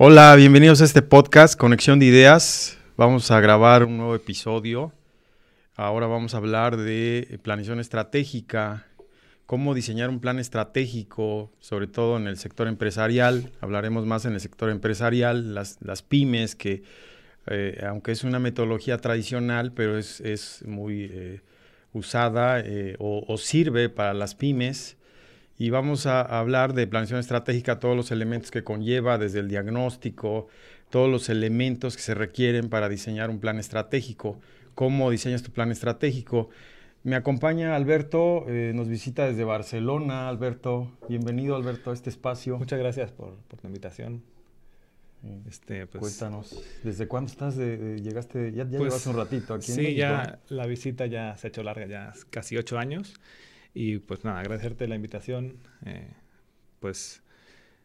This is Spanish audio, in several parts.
Hola, bienvenidos a este podcast, Conexión de Ideas. Vamos a grabar un nuevo episodio. Ahora vamos a hablar de planeación estratégica, cómo diseñar un plan estratégico, sobre todo en el sector empresarial. Hablaremos más en el sector empresarial, las, pymes, que eh, aunque es una metodología tradicional, pero es, muy eh, usada eh, o sirve para las pymes y vamos a hablar de planeación estratégica, todos los elementos que conlleva, desde el diagnóstico, todos los elementos que se requieren para diseñar un plan estratégico, cómo diseñas tu plan estratégico. Me acompaña Alberto, eh, nos visita desde Barcelona. Alberto, bienvenido Alberto a este espacio. Muchas gracias por, por la invitación. Este, pues, Cuéntanos, ¿desde cuándo estás? llegaste, ya, ya pues, llevas un ratito aquí. Sí, ya la visita ya se ha hecho larga, ya casi ocho años. Y pues nada, agradecerte la invitación. Eh, pues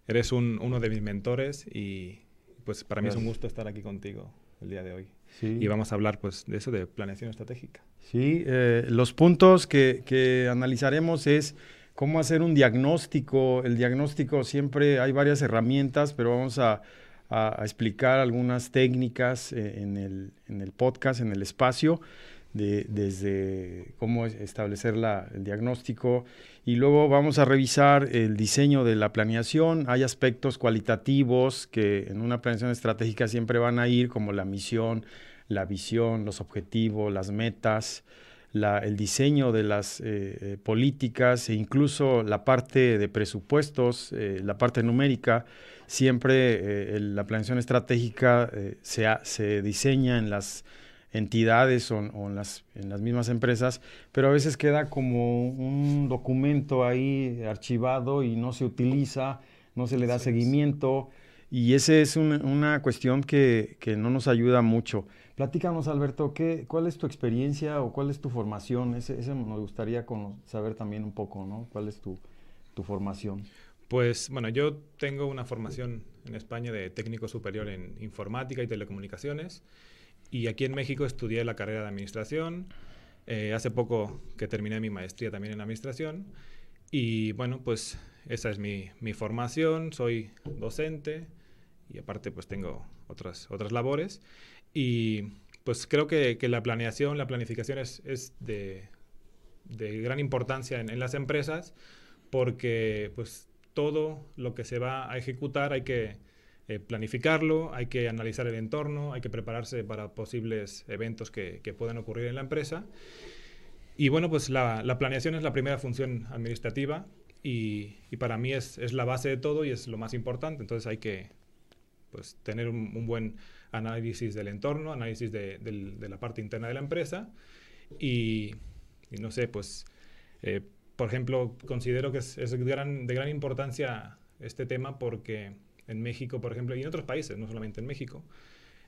eres uno de mis mentores y pues para mí es un gusto estar aquí contigo el día de hoy. Y vamos a hablar pues de eso, de planeación estratégica. Sí, eh, los puntos que, que, analizaremos es cómo hacer un diagnóstico. El diagnóstico siempre hay varias herramientas, pero vamos a, a, explicar algunas técnicas eh, en el, en el podcast, en el espacio desde cómo establecer el diagnóstico y luego vamos a revisar el diseño de la planeación. Hay aspectos cualitativos que en una planeación estratégica siempre van a ir como la misión, la visión, los objetivos, las metas, el diseño de las eh, eh, políticas e incluso la parte de presupuestos, eh, la parte numérica. Siempre la planeación estratégica se, se diseña en las entidades o, en, las, en, las, mismas empresas, pero a veces queda como un documento ahí archivado y no se utiliza, no se le da seguimiento y esa es una cuestión que, que, no nos ayuda mucho. Platícanos, Alberto, ¿qué, ¿cuál es tu experiencia o cuál es tu formación? Ese, ese nos gustaría saber también un poco, ¿no? ¿Cuál es tu, tu formación? Pues bueno, yo tengo una formación en España de técnico superior en informática y telecomunicaciones. Y aquí en México estudié la carrera de administración. Eh, hace poco que terminé mi maestría también en administración. Y bueno, pues esa es mi, mi formación. Soy docente y aparte pues tengo otras, otras labores. Y pues creo que, que la planeación, la planificación es, es de, de, gran importancia en, en, las empresas porque pues todo lo que se va a ejecutar hay que eh, planificarlo, hay que analizar el entorno, hay que prepararse para posibles eventos que, que puedan ocurrir en la empresa. Y bueno, pues la, la planeación es la primera función administrativa y, y para mí es, es, la base de todo y es lo más importante. Entonces hay que pues, tener un, buen análisis del entorno, análisis de, de, la parte interna de la empresa y, no sé, pues, eh, por ejemplo, considero que es, es gran, de gran importancia este tema porque en México, por ejemplo, y en otros países, no solamente en México,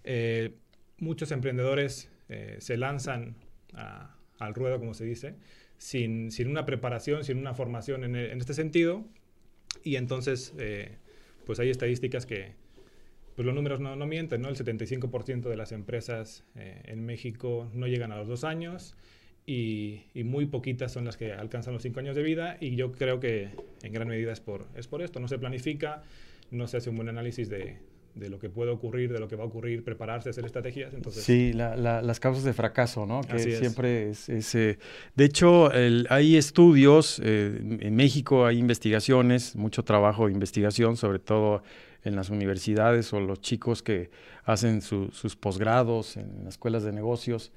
eh, muchos emprendedores eh, se lanzan al ruedo, como se dice, sin, sin, una preparación, sin una formación en, en este sentido. Y entonces, eh, pues hay estadísticas que, pues los números no, no mienten, ¿no? El 75% de las empresas en México no llegan a los dos años y, y, muy poquitas son las que alcanzan los cinco años de vida y yo creo que en gran medida es por, es por esto, no se planifica, no se hace un buen análisis de, de lo que puede ocurrir, de lo que va a ocurrir, prepararse, hacer estrategias. Entonces... Sí, las causas de fracaso, ¿no? Que siempre es... Eh, de hecho, hay estudios, eh, en México hay investigaciones, mucho trabajo de investigación, sobre todo en las universidades o los chicos que hacen sus posgrados en las escuelas de negocios.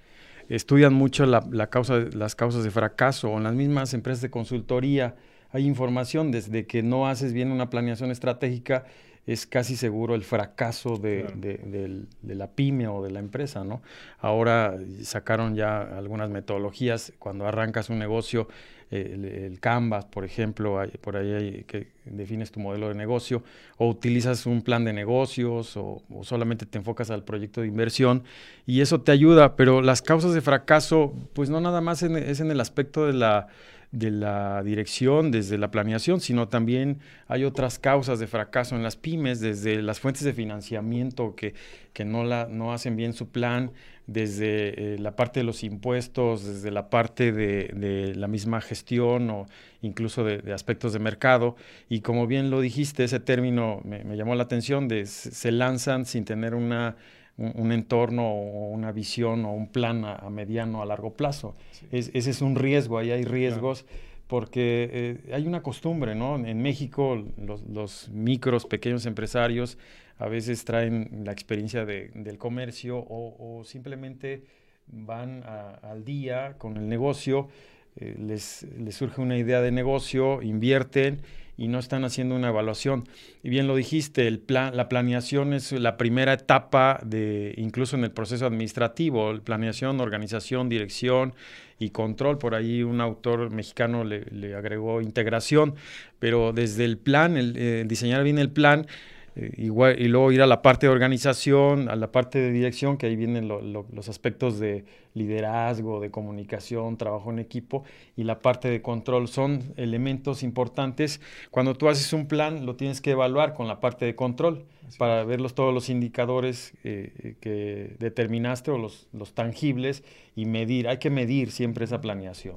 Estudian mucho la, la causa, las causas de fracaso o en las mismas empresas de consultoría hay información desde que no haces bien una planeación estratégica, es casi seguro el fracaso de, la pyme o de la empresa, ¿no? Ahora sacaron ya algunas metodologías, cuando arrancas un negocio, el, Canvas, por ejemplo, por ahí hay, que defines tu modelo de negocio, o utilizas un plan de negocios, o, solamente te enfocas al proyecto de inversión, y eso te ayuda, pero las causas de fracaso, pues no nada más es en el aspecto de la de la dirección, desde la planeación, sino también hay otras causas de fracaso en las pymes, desde las fuentes de financiamiento que, que no, la, no hacen bien su plan, desde eh, la parte de los impuestos, desde la parte de, de la misma gestión o incluso de, aspectos de mercado. Y como bien lo dijiste, ese término me, me llamó la atención, de se lanzan sin tener una un, entorno o una visión o un plan a, mediano, a largo plazo. Es, ese es un riesgo, ahí hay riesgos. Porque eh, hay una costumbre, ¿no? En México los, micros, pequeños empresarios a veces traen la experiencia del comercio o, simplemente van al día con el negocio, eh, les, les surge una idea de negocio, invierten y no están haciendo una evaluación. Y bien lo dijiste, el plan, la planeación es la primera etapa de, incluso en el proceso administrativo, planeación, organización, dirección y control. Por ahí un autor mexicano le, agregó integración, pero desde el plan, el, eh, diseñar bien el plan, eh, igual, y luego ir a la parte de organización, a la parte de dirección, que ahí vienen los aspectos de liderazgo, de comunicación, trabajo en equipo, y la parte de control son elementos importantes. Cuando tú haces un plan, lo tienes que evaluar con la parte de control para ver todos los indicadores eh, que determinaste o los, los tangibles y medir. Hay que medir siempre esa planeación.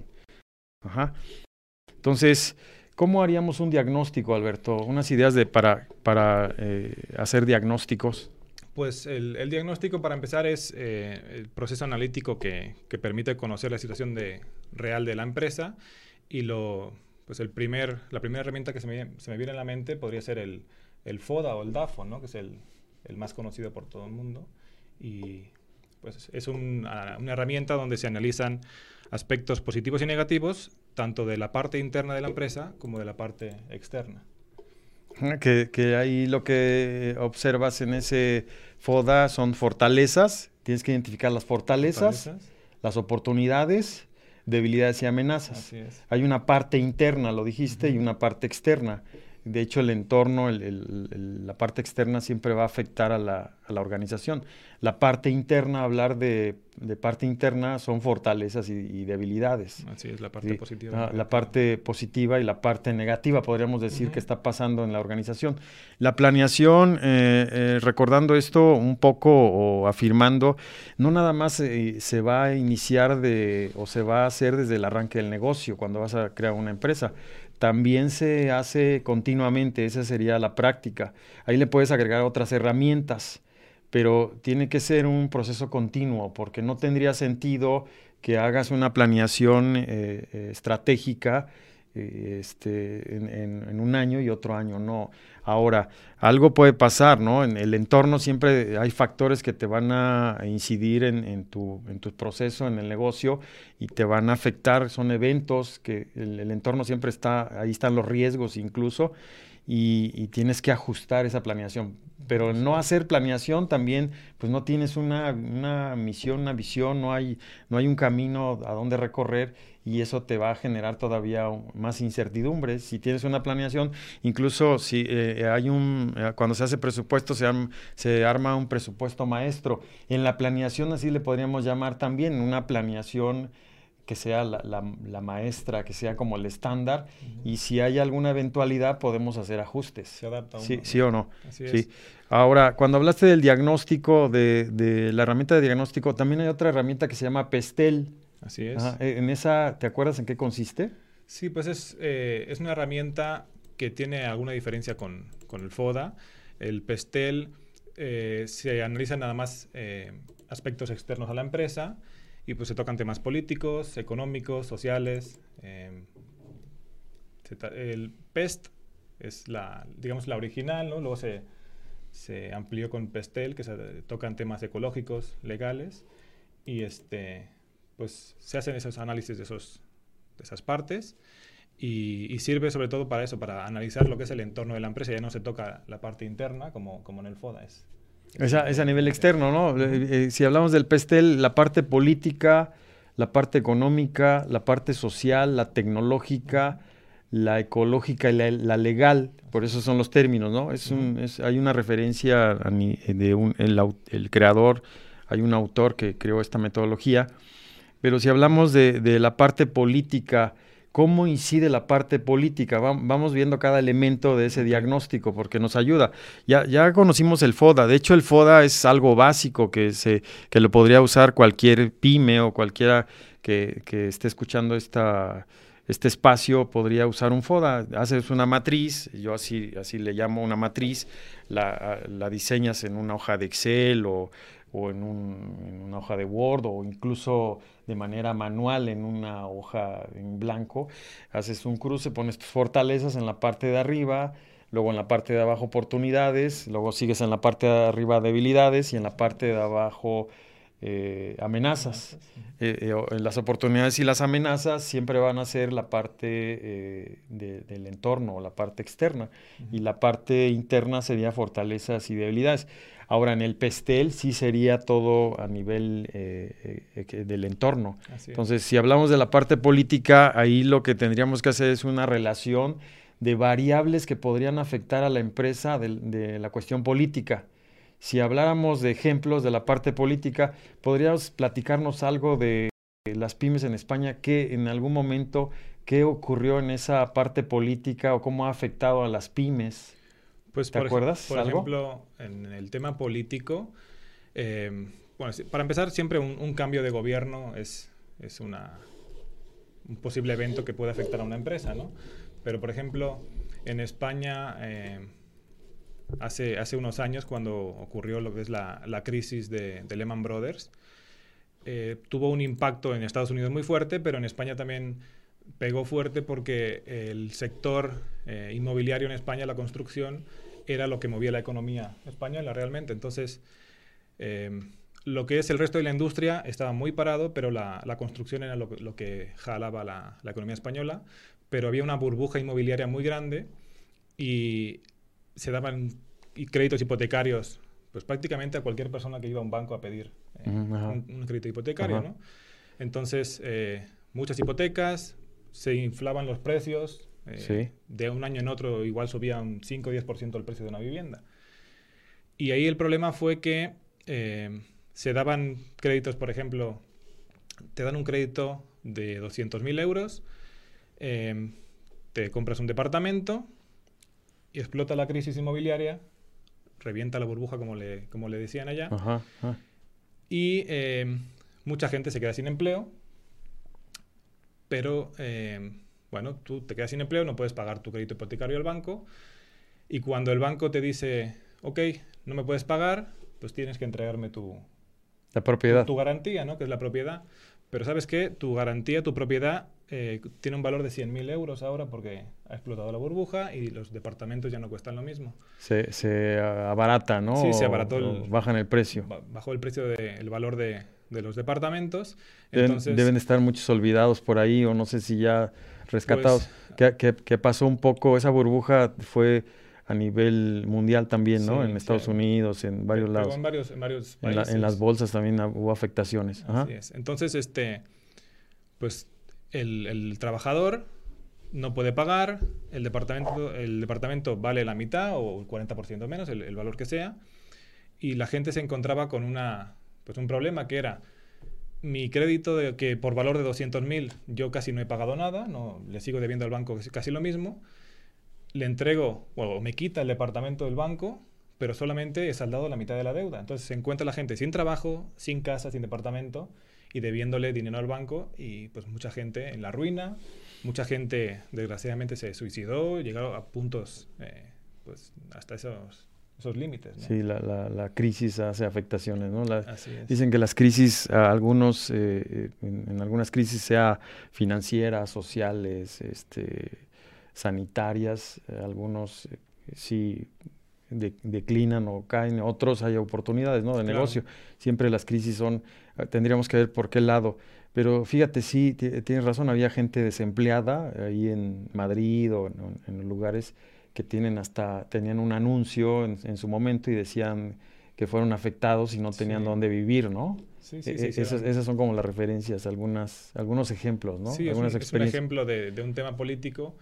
Ajá. Entonces, ¿Cómo haríamos un diagnóstico, Alberto? Unas ideas de, para, para eh, hacer diagnósticos. Pues el, diagnóstico, para empezar, es eh, el proceso analítico que, permite conocer la situación real de la empresa. Y lo, pues el primer, la primera herramienta que se me, se me viene a la mente podría ser el, FODA o el DAFO, ¿no? que es el, el, más conocido por todo el mundo. Y pues es una herramienta donde se analizan aspectos positivos y negativos tanto de la parte interna de la empresa como de la parte externa. Que, que ahí lo que observas en ese FODA son fortalezas, tienes que identificar las fortalezas, las oportunidades, debilidades y amenazas. Hay una parte interna, lo dijiste, y una parte externa. De hecho, el entorno, la parte externa siempre va a afectar a la, organización. La parte interna, hablar de, parte interna, son fortalezas y, debilidades. Así es, la parte positiva. La parte positiva y la parte negativa, podríamos decir, que está pasando en la organización. La planeación, eh, eh, recordando esto un poco o afirmando, no nada más eh, se va a iniciar de, o se va a hacer desde el arranque del negocio, cuando vas a crear una empresa también se hace continuamente, esa sería la práctica. Ahí le puedes agregar otras herramientas, pero tiene que ser un proceso continuo, porque no tendría sentido que hagas una planeación eh, eh, estratégica este, en, un año y otro año no. Ahora, algo puede pasar, ¿no? En el entorno siempre hay factores que te van a incidir en, tu, en tu, proceso, en el negocio, y te van a afectar. Son eventos que el entorno siempre está, ahí están los riesgos incluso, y, tienes que ajustar esa planeación. Pero no hacer planeación también, pues no tienes una, misión, una visión, no hay, no hay un camino a dónde recorrer y eso te va a generar todavía más incertidumbre. Si tienes una planeación, incluso si eh, hay un, eh, cuando se hace presupuesto, se, se arma un presupuesto maestro. En la planeación así le podríamos llamar también una planeación que sea la, maestra, que sea como el estándar, y si hay alguna eventualidad podemos hacer ajustes. Se adapta sí, sí o no. sí. Ahora, cuando hablaste del diagnóstico, de, la herramienta de diagnóstico, también hay otra herramienta que se llama Pestel. Así es. En esa, ¿te acuerdas en qué consiste? Sí, pues es, eh, es una herramienta que tiene alguna diferencia con, el FODA. El Pestel eh, se analiza nada más eh, aspectos externos a la empresa y pues se tocan temas políticos, económicos, sociales. Em, el PEST es la, digamos, la original, ¿no? Luego se, se amplió con PESTEL, que se tocan temas ecológicos, legales, y este, pues se hacen esos análisis de, esos, de esas partes. Y, sirve sobre todo para eso, para analizar lo que es el entorno de la empresa. Ya no se toca la parte interna como, como en el FODA. Es, es a, nivel externo, ¿no? Eh, eh, si hablamos del PESTEL, la parte política, la parte económica, la parte social, la tecnológica, la ecológica y la, legal, por eso son los términos, ¿no? Es hay una referencia de un, el, creador, hay un autor que creó esta metodología, pero si hablamos de, de la parte política, cómo incide la parte política. Vamos viendo cada elemento de ese diagnóstico porque nos ayuda. Ya, ya conocimos el FODA. De hecho, el FODA es algo básico que, se, que lo podría usar cualquier pyme o cualquiera que, que esté escuchando esta, este espacio podría usar un FODA. Haces una matriz, yo así, así le llamo una matriz, la, la diseñas en una hoja de Excel o, o en, un, una hoja de Word o incluso de manera manual en una hoja en blanco. Haces un cruce, pones tus fortalezas en la parte de arriba, luego en la parte de abajo oportunidades, luego sigues en la parte de arriba debilidades y en la parte de abajo eh, amenazas. Eh, eh, las oportunidades y las amenazas siempre van a ser la parte del entorno, la parte externa, y la parte interna sería fortalezas y debilidades. Ahora, en el PESTEL sí sería todo a nivel eh, eh, del entorno. Entonces, si hablamos de la parte política, ahí lo que tendríamos que hacer es una relación de variables que podrían afectar a la empresa de, la cuestión política. Si habláramos de ejemplos de la parte política, ¿podrías platicarnos algo de las pymes en España? ¿Qué en algún momento, qué ocurrió en esa parte política o cómo ha afectado a las pymes? Pues ¿Te por, acuerdas? Por ejemplo, en el tema político, em, bueno, para empezar, siempre un, cambio de gobierno es, es una, un posible evento que puede afectar a una empresa, ¿no? Pero, por ejemplo, en España, em, hace, hace unos años, cuando ocurrió lo que es la, la crisis de, Lehman Brothers, eh, tuvo un impacto en Estados Unidos muy fuerte, pero en España también pegó fuerte porque el sector eh, inmobiliario en España, la construcción, era lo que movía la economía española realmente. Entonces, em, lo que es el resto de la industria estaba muy parado, pero la, construcción era lo, que jalaba la, economía española. Pero había una burbuja inmobiliaria muy grande y se daban créditos hipotecarios pues prácticamente a cualquier persona que iba a un banco a pedir eh, un, crédito hipotecario. ¿no? Entonces, eh, muchas hipotecas, se inflaban los precios, eh, de un año en otro igual subía un 5 o 10% el precio de una vivienda. Y ahí el problema fue que se daban créditos, por ejemplo, te dan un crédito de 200.000 euros, te compras un departamento y explota la crisis inmobiliaria, revienta la burbuja como le, como le decían allá, y mucha gente se queda sin empleo, pero bueno, tú te quedas sin empleo, no puedes pagar tu crédito hipotecario al banco y cuando el banco te dice, ok, no me puedes pagar, pues tienes que entregarme tu, la propiedad. Tu, garantía, ¿no? Que es la propiedad. Pero ¿sabes qué? Tu garantía, tu propiedad eh, tiene un valor de 100.000 euros ahora porque ha explotado la burbuja y los departamentos ya no cuestan lo mismo. Se, se abarata, ¿no? Sí, se abarató. el, bajan el precio. Bajó el precio, de, el valor de, de los departamentos. Deben, deben estar muchos olvidados por ahí o no sé si ya rescatados. Pues, ¿Qué, pasó un poco? Esa burbuja fue a nivel mundial también, ¿no? en Estados Unidos, en varios lados. En varios, en varios En, las bolsas también hubo afectaciones. Así es. Entonces, este, pues el, trabajador no puede pagar, el departamento, el departamento vale la mitad o el 40% menos, el, valor que sea, y la gente se encontraba con una, pues un problema que era mi crédito de que por valor de 200.000 yo casi no he pagado nada, no le sigo debiendo al banco casi lo mismo, le entrego o me quita el departamento del banco, pero solamente he saldado la mitad de la deuda. Entonces se encuentra la gente sin trabajo, sin casa, sin departamento y debiéndole dinero al banco y pues mucha gente en la ruina, mucha gente desgraciadamente se suicidó, llegaron a puntos eh, pues hasta esos esos límites. Sí, la, la, crisis hace afectaciones, ¿no? Dicen que las crisis, algunos, eh, en, algunas crisis, sea financieras, sociales, este, sanitarias, eh, algunos eh, sí declinan o caen, otros hay oportunidades, ¿no? De negocio. Siempre las crisis son, ah, tendríamos que ver por qué lado. Pero fíjate, sí, tienes razón, había gente desempleada ahí en Madrid o en, en lugares que tienen hasta, tenían un anuncio en, su momento y decían que fueron afectados y no tenían dónde vivir, ¿no? Sí, sí, e, sí, esas, son como las referencias, algunas, algunos ejemplos, ¿no? Sí, Algunas es, un, ejemplo de, un tema político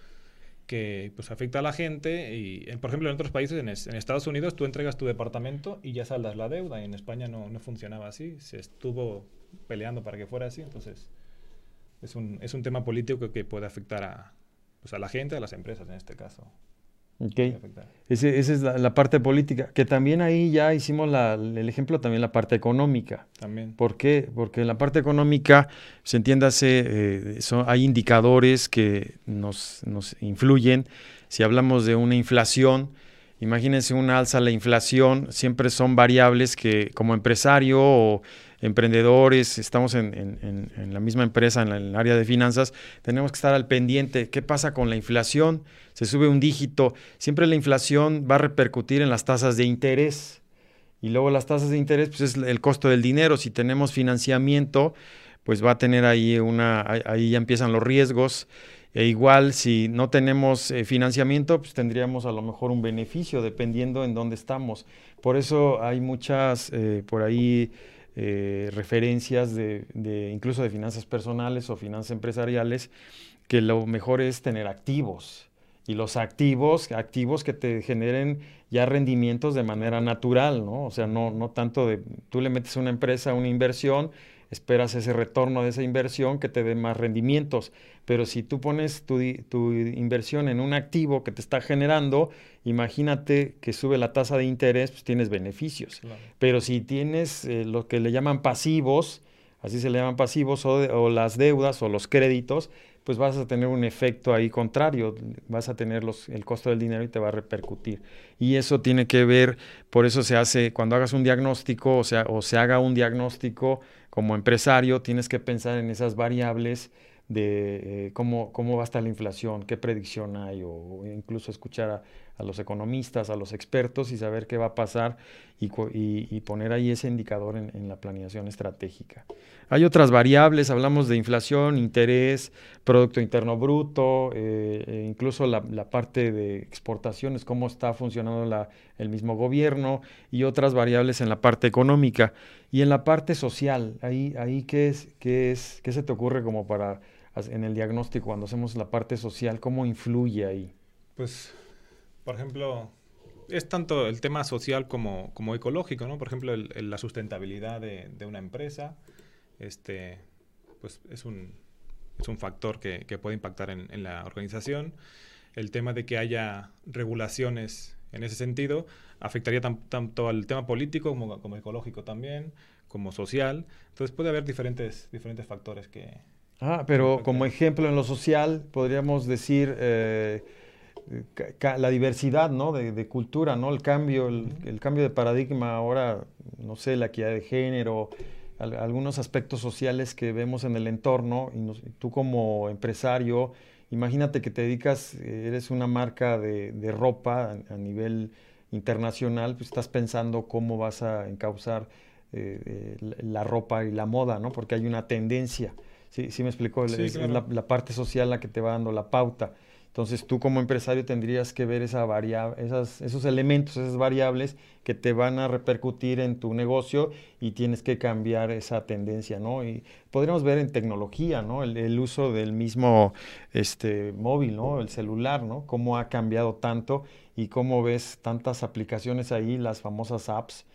que pues afecta a la gente y, por ejemplo, en otros países, en, Estados Unidos, tú entregas tu departamento y ya saldas la deuda. Y en España no, no funcionaba así, se estuvo peleando para que fuera así, entonces es un, es un tema político que puede afectar a, pues a la gente, a las empresas en este caso. Okay. esa es la, parte política, que también ahí ya hicimos el ejemplo, también la parte económica. También. ¿Por qué? Porque en la parte económica, se entiéndase, eh, hay indicadores que nos, nos influyen. Si hablamos de una inflación, imagínense una alza la inflación, siempre son variables que como empresario o emprendedores, estamos en, la misma empresa, en, el área de finanzas, tenemos que estar al pendiente. ¿Qué pasa con la inflación? Se sube un dígito. Siempre la inflación va a repercutir en las tasas de interés. Y luego las tasas de interés, pues es el costo del dinero. Si tenemos financiamiento, pues va a tener ahí una, ahí ya empiezan los riesgos. E igual, si no tenemos eh, financiamiento, pues tendríamos a lo mejor un beneficio, dependiendo en dónde estamos. Por eso hay muchas, eh, por ahí, eh, referencias de, incluso de finanzas personales o finanzas empresariales, que lo mejor es tener activos. Y los activos, activos que te generen ya rendimientos de manera natural, ¿no? O sea, no, no tanto de, tú le metes una empresa una inversión esperas ese retorno de esa inversión que te dé más rendimientos. Pero si tú pones tu, inversión en un activo que te está generando, imagínate que sube la tasa de interés, pues tienes beneficios. Pero si tienes eh, lo que le llaman pasivos, así se le llaman pasivos, o, las deudas o los créditos, pues vas a tener un efecto ahí contrario, vas a tener los, el costo del dinero y te va a repercutir. Y eso tiene que ver, por eso se hace, cuando hagas un diagnóstico, o sea, o se haga un diagnóstico como empresario, tienes que pensar en esas variables de eh, cómo, cómo va a estar la inflación, qué predicción hay, o, incluso escuchar a, los economistas, a los expertos y saber qué va a pasar y, poner ahí ese indicador en, la planeación estratégica. Hay otras variables, hablamos de inflación, interés, Producto Interno Bruto, eh, e incluso la, parte de exportaciones, cómo está funcionando el mismo gobierno y otras variables en la parte económica. Y en la parte social, ahí, ahí ¿qué, es, qué, es, ¿qué se te ocurre como para en el diagnóstico, cuando hacemos la parte social, ¿cómo influye ahí? Pues, por ejemplo, es tanto el tema social como, como ecológico, ¿no? Por ejemplo, la sustentabilidad de, de, una empresa, este, pues es un, es un factor que, que puede impactar en, en, la organización. El tema de que haya regulaciones en ese sentido afectaría tanto al tema político como, como ecológico también, como social. Entonces puede haber diferentes, diferentes factores que, Ah, pero como ejemplo en lo social, podríamos decir eh, la diversidad ¿no? de, cultura, ¿no? el, cambio, el, cambio de paradigma ahora, no sé, la equidad de género, algunos aspectos sociales que vemos en el entorno, y tú como empresario, imagínate que te dedicas, eres una marca de, ropa a, nivel internacional, pues estás pensando cómo vas a encauzar eh, eh, la ropa y la moda, ¿no? porque hay una tendencia. Sí, sí me explicó, es, la, parte social la que te va dando la pauta. Entonces tú como empresario tendrías que ver esa esas, esos elementos, esas variables que te van a repercutir en tu negocio y tienes que cambiar esa tendencia, ¿no? Y podríamos ver en tecnología, ¿no? El, uso del mismo este, móvil, ¿no? El celular, ¿no? Cómo ha cambiado tanto y cómo ves tantas aplicaciones ahí, las famosas apps,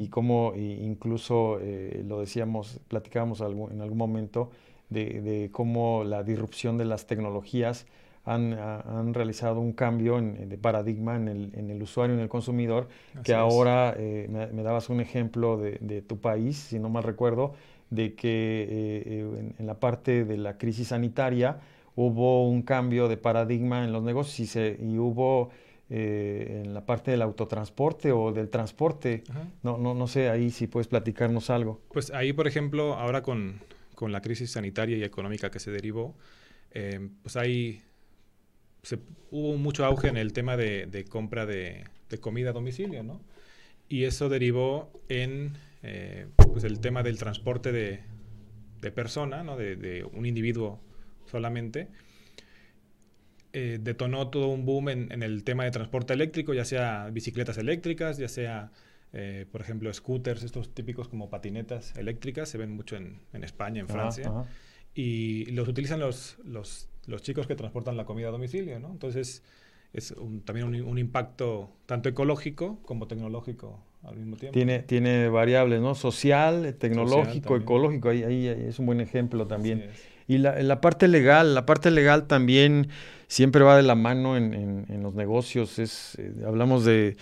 y cómo incluso, eh, lo decíamos, platicábamos en algún momento, de, cómo la disrupción de las tecnologías han, han realizado un cambio de paradigma en el, en el, usuario, en el consumidor, que ahora eh, me, dabas un ejemplo de, de, tu país, si no mal recuerdo, de que eh, eh, en, la parte de la crisis sanitaria hubo un cambio de paradigma en los negocios y, se, y hubo en la parte del autotransporte o del transporte. No, no, no sé, ahí si puedes platicarnos algo. Pues ahí, por ejemplo, ahora con, con la crisis sanitaria y económica que se derivó, eh, pues hay, hubo mucho auge en el tema de, compra de, comida a domicilio, ¿no? Y eso derivó en eh, pues el tema del transporte de, de persona, ¿no? De, un individuo solamente. Eh, detonó todo un boom en, en, el tema de transporte eléctrico, ya sea bicicletas eléctricas, ya sea eh, por ejemplo, scooters, estos típicos como patinetas eléctricas, se ven mucho en, España, en Francia, y los utilizan los, los, los, chicos que transportan la comida a domicilio, ¿no? Entonces, es también un, impacto tanto ecológico como tecnológico al mismo tiempo. Tiene, tiene variables, ¿no? Social, tecnológico, ecológico, ahí, ahí, es un buen ejemplo también. Y la, la, parte legal, la parte legal también siempre va de la mano en, en, los negocios. Es, eh, hablamos de,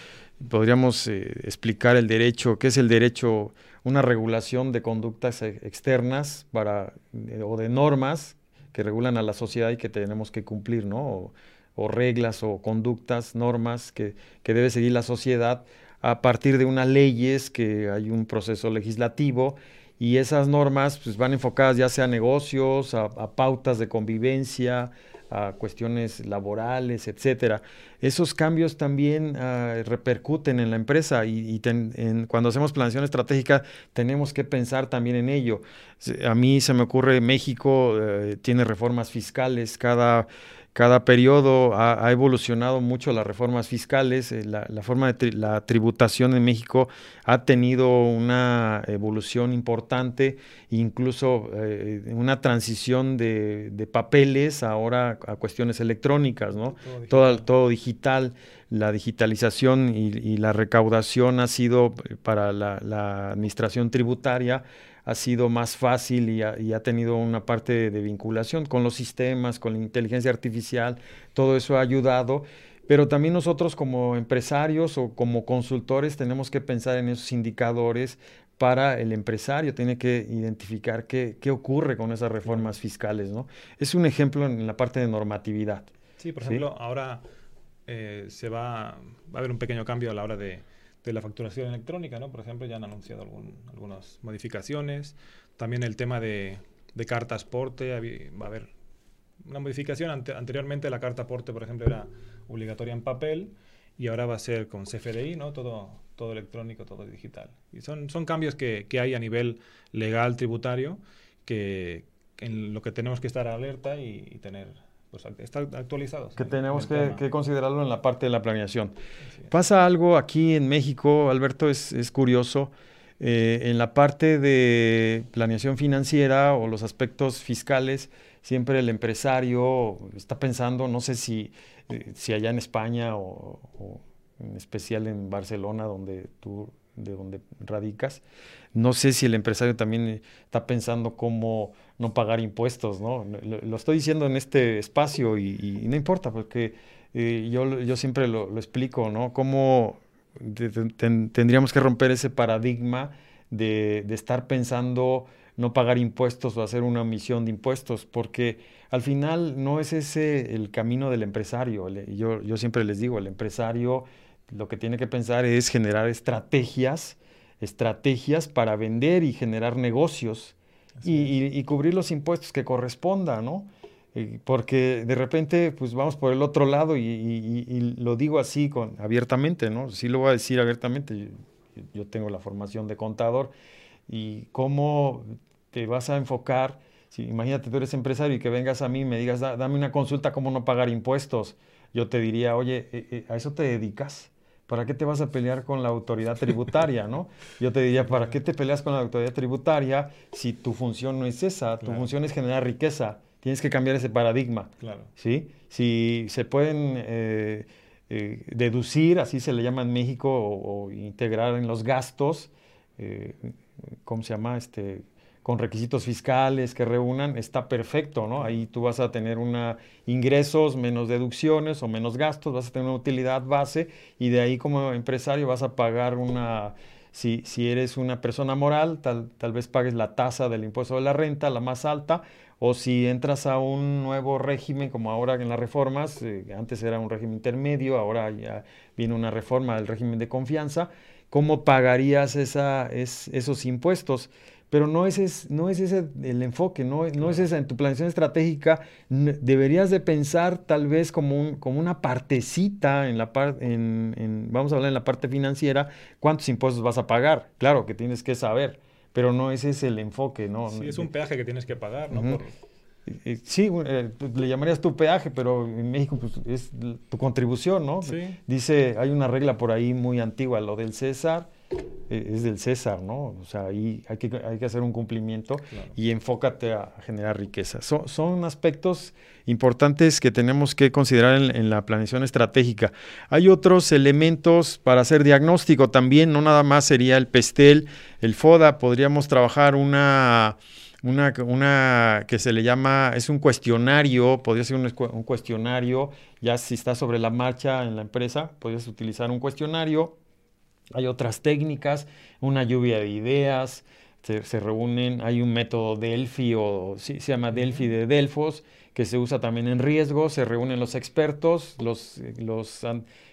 podríamos eh, explicar el derecho, qué es el derecho, una regulación de conductas e, externas para, eh, o de normas que regulan a la sociedad y que tenemos que cumplir, ¿no? O, reglas o conductas, normas que, que, debe seguir la sociedad a partir de unas leyes, que hay un proceso legislativo y esas normas pues, van enfocadas ya sea a negocios, a, pautas de convivencia, a cuestiones laborales, etcétera. Esos cambios también uh, repercuten en la empresa y, y en, cuando hacemos planeación estratégica tenemos que pensar también en ello. A mí se me ocurre México uh, tiene reformas fiscales cada cada periodo ha, evolucionado mucho las reformas fiscales, eh, la, forma de la tributación en México ha tenido una evolución importante, incluso eh, una transición de, papeles ahora a cuestiones electrónicas, ¿no? Todo digital. Todo, digital. La digitalización y, la recaudación ha sido para la administración tributaria ha sido más fácil y ha, tenido una parte de, vinculación con los sistemas, con la inteligencia artificial, todo eso ha ayudado. Pero también nosotros como empresarios o como consultores tenemos que pensar en esos indicadores para el empresario, tiene que identificar qué, qué ocurre con esas reformas fiscales. ¿no? Es un ejemplo en la parte de normatividad. Sí, por ejemplo, ahora eh, se va, va a haber un pequeño cambio a la hora de, de la facturación electrónica, ¿no? Por ejemplo, ya han anunciado algunas modificaciones. También el tema de, de cartas porte, va a haber una modificación. anteriormente la carta porte, por ejemplo, era obligatoria en papel y ahora va a ser con CFDI, ¿no? Todo, todo electrónico, todo digital. Y son, son cambios que, que hay a nivel legal, tributario, que en lo que tenemos que estar alerta y tener pues, está actualizados. Que tenemos que, considerarlo en la parte de la planeación. Pasa algo aquí en México, Alberto, es, es curioso. Eh, en la parte de planeación financiera o los aspectos fiscales, siempre el empresario está pensando, no sé si, eh, si allá en España o, o, en especial en Barcelona, donde tú de donde radicas. No sé si el empresario también está pensando cómo no pagar impuestos, ¿no? Lo, estoy diciendo en este espacio y, no importa, porque eh, yo, yo siempre lo, explico, ¿no? Cómo tendríamos que romper ese paradigma de, de, estar pensando no pagar impuestos o hacer una omisión de impuestos, porque al final no es ese el camino del empresario. Yo, yo siempre les digo, el empresario lo que tiene que pensar es generar estrategias, estrategias para vender y generar negocios y, cubrir los impuestos que correspondan, ¿no? porque de repente pues vamos por el otro lado y, lo digo así con, abiertamente, ¿no? Sí lo voy a decir abiertamente, yo, tengo la formación de contador y cómo te vas a enfocar, si, imagínate tú eres empresario y que vengas a mí y me digas, dame una consulta cómo no pagar impuestos, yo te diría, oye, eh, eh, ¿a eso te dedicas? ¿Para qué te vas a pelear con la autoridad tributaria, no? Yo te diría, ¿para qué te peleas con la autoridad tributaria si tu función no es esa? Tu función es generar riqueza. Tienes que cambiar ese paradigma. Claro. ¿sí? Si se pueden eh, eh, deducir, así se le llama en México, o, integrar en los gastos, eh, ¿cómo se llama? Este, con requisitos fiscales que reúnan, está perfecto, ¿no? Ahí tú vas a tener una ingresos menos deducciones o menos gastos, vas a tener una utilidad base y de ahí como empresario vas a pagar una, si, si eres una persona moral, tal, tal vez pagues la tasa del impuesto de la renta, la más alta, o si entras a un nuevo régimen, como ahora en las reformas, eh, antes era un régimen intermedio, ahora ya viene una reforma del régimen de confianza, ¿cómo pagarías esa, es, esos impuestos? Pero no es, es, no es ese el enfoque, no, no es esa en tu planeación estratégica, deberías de pensar tal vez como, un, como una partecita en la parte, en, vamos a hablar en la parte financiera, cuántos impuestos vas a pagar, claro que tienes que saber, pero no ese es el enfoque, ¿no? Sí, es un peaje que tienes que pagar, ¿no? Sí, eh, pues, le llamarías tu peaje, pero en México pues, es tu contribución, ¿no? Sí. Dice, hay una regla por ahí muy antigua, lo del César, es del César, ¿no? O sea, ahí hay que, hay que hacer un cumplimiento y enfócate a, generar riqueza. son aspectos importantes que tenemos que considerar en, la planeación estratégica. Hay otros elementos para hacer diagnóstico también, no nada más sería el PESTEL, el FODA, podríamos trabajar una... Una, una, que se le llama, es un cuestionario, podría ser un, un, cuestionario, ya si está sobre la marcha en la empresa, podrías utilizar un cuestionario. Hay otras técnicas, una lluvia de ideas, se, reúnen, hay un método Delphi o sí, se llama Delphi de Delfos, que se usa también en riesgo, se reúnen los expertos, los, los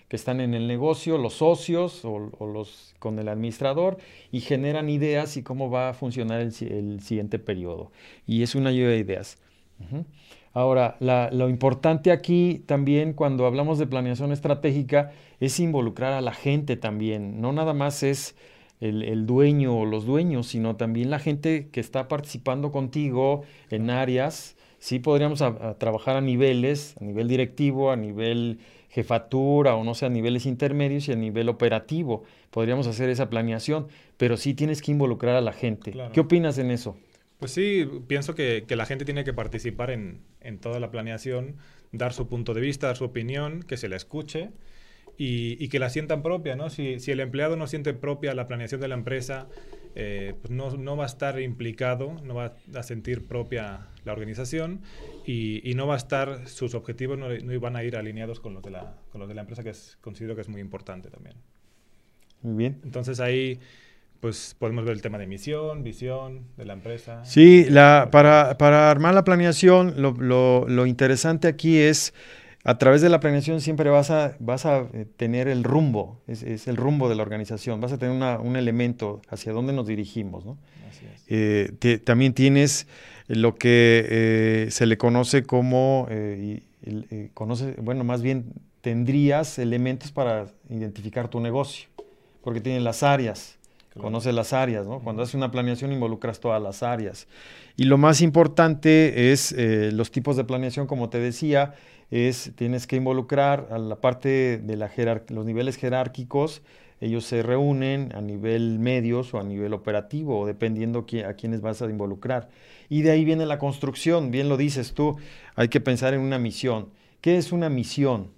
que están en el negocio, los socios o, los con el administrador y generan ideas y cómo va a funcionar el, siguiente periodo. Y es una lluvia de ideas. Ahora, lo importante aquí también cuando hablamos de planeación estratégica es involucrar a la gente también. No nada más es el, el, dueño o los dueños, sino también la gente que está participando contigo en áreas sí podríamos trabajar a niveles, a nivel directivo, a nivel jefatura o no sé, a niveles intermedios y a nivel operativo. Podríamos hacer esa planeación, pero sí tienes que involucrar a la gente. ¿Qué opinas en eso? Pues sí, pienso que, la gente tiene que participar en, en, toda la planeación, dar su punto de vista, dar su opinión, que se la escuche y, que la sientan propia, ¿no? Si, si, el empleado no siente propia la planeación de la empresa, eh, pues no, no, va a estar implicado, no va a sentir propia la organización y, y no va a estar, sus objetivos no, no, van a ir alineados con los, de la, con los de la empresa, que es, considero que es muy importante también. Muy bien. Entonces ahí pues podemos ver el tema de misión, visión de la empresa. Sí, la, para, para armar la planeación, lo, lo, lo interesante aquí es a través de la planeación siempre vas a, vas a eh, tener el rumbo, es, el rumbo de la organización, vas a tener un elemento hacia dónde nos dirigimos. ¿no? Eh, también tienes lo que eh, se le conoce como, conoce, bueno, más bien tendrías elementos para identificar tu negocio, porque tienes las áreas, conoces las áreas, ¿no? Cuando haces una planeación involucras todas las áreas. Y lo más importante es los tipos de planeación, como te decía, es tienes que involucrar a la parte de la los niveles jerárquicos, ellos se reúnen a nivel medios o a nivel operativo, dependiendo a quiénes vas a involucrar. Y de ahí viene la construcción, bien lo dices tú, hay que pensar en una misión. ¿Qué es una misión?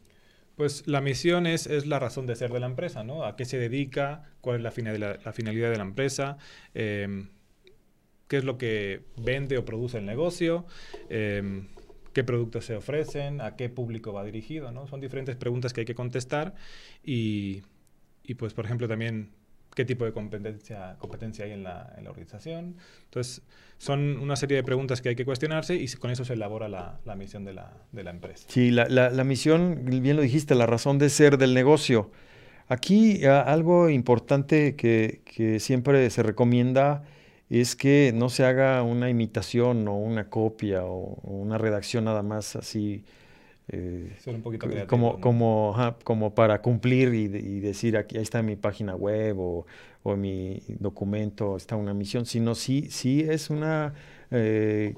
Pues la misión es, es la razón de ser de la empresa, ¿no? ¿A qué se dedica? ¿Cuál es la, finalidad de la empresa? Em, ¿Qué es lo que vende o produce el negocio? Em, qué productos se ofrecen, a qué público va dirigido, ¿no? Son diferentes preguntas que hay que contestar y, y pues, por ejemplo, también qué tipo de competencia, competencia hay en la, en la, organización. Entonces, son una serie de preguntas que hay que cuestionarse y con eso se elabora la, la misión de la, de la, empresa. Sí, la, misión, bien lo dijiste, la razón de ser del negocio. Aquí algo importante que, que siempre se recomienda es que no se haga una imitación o una copia o, una redacción nada más así. Eh, un poquito como, como, como para cumplir y, decir aquí ahí está mi página web o, o, mi documento, está una misión, sino sí, sí es una eh,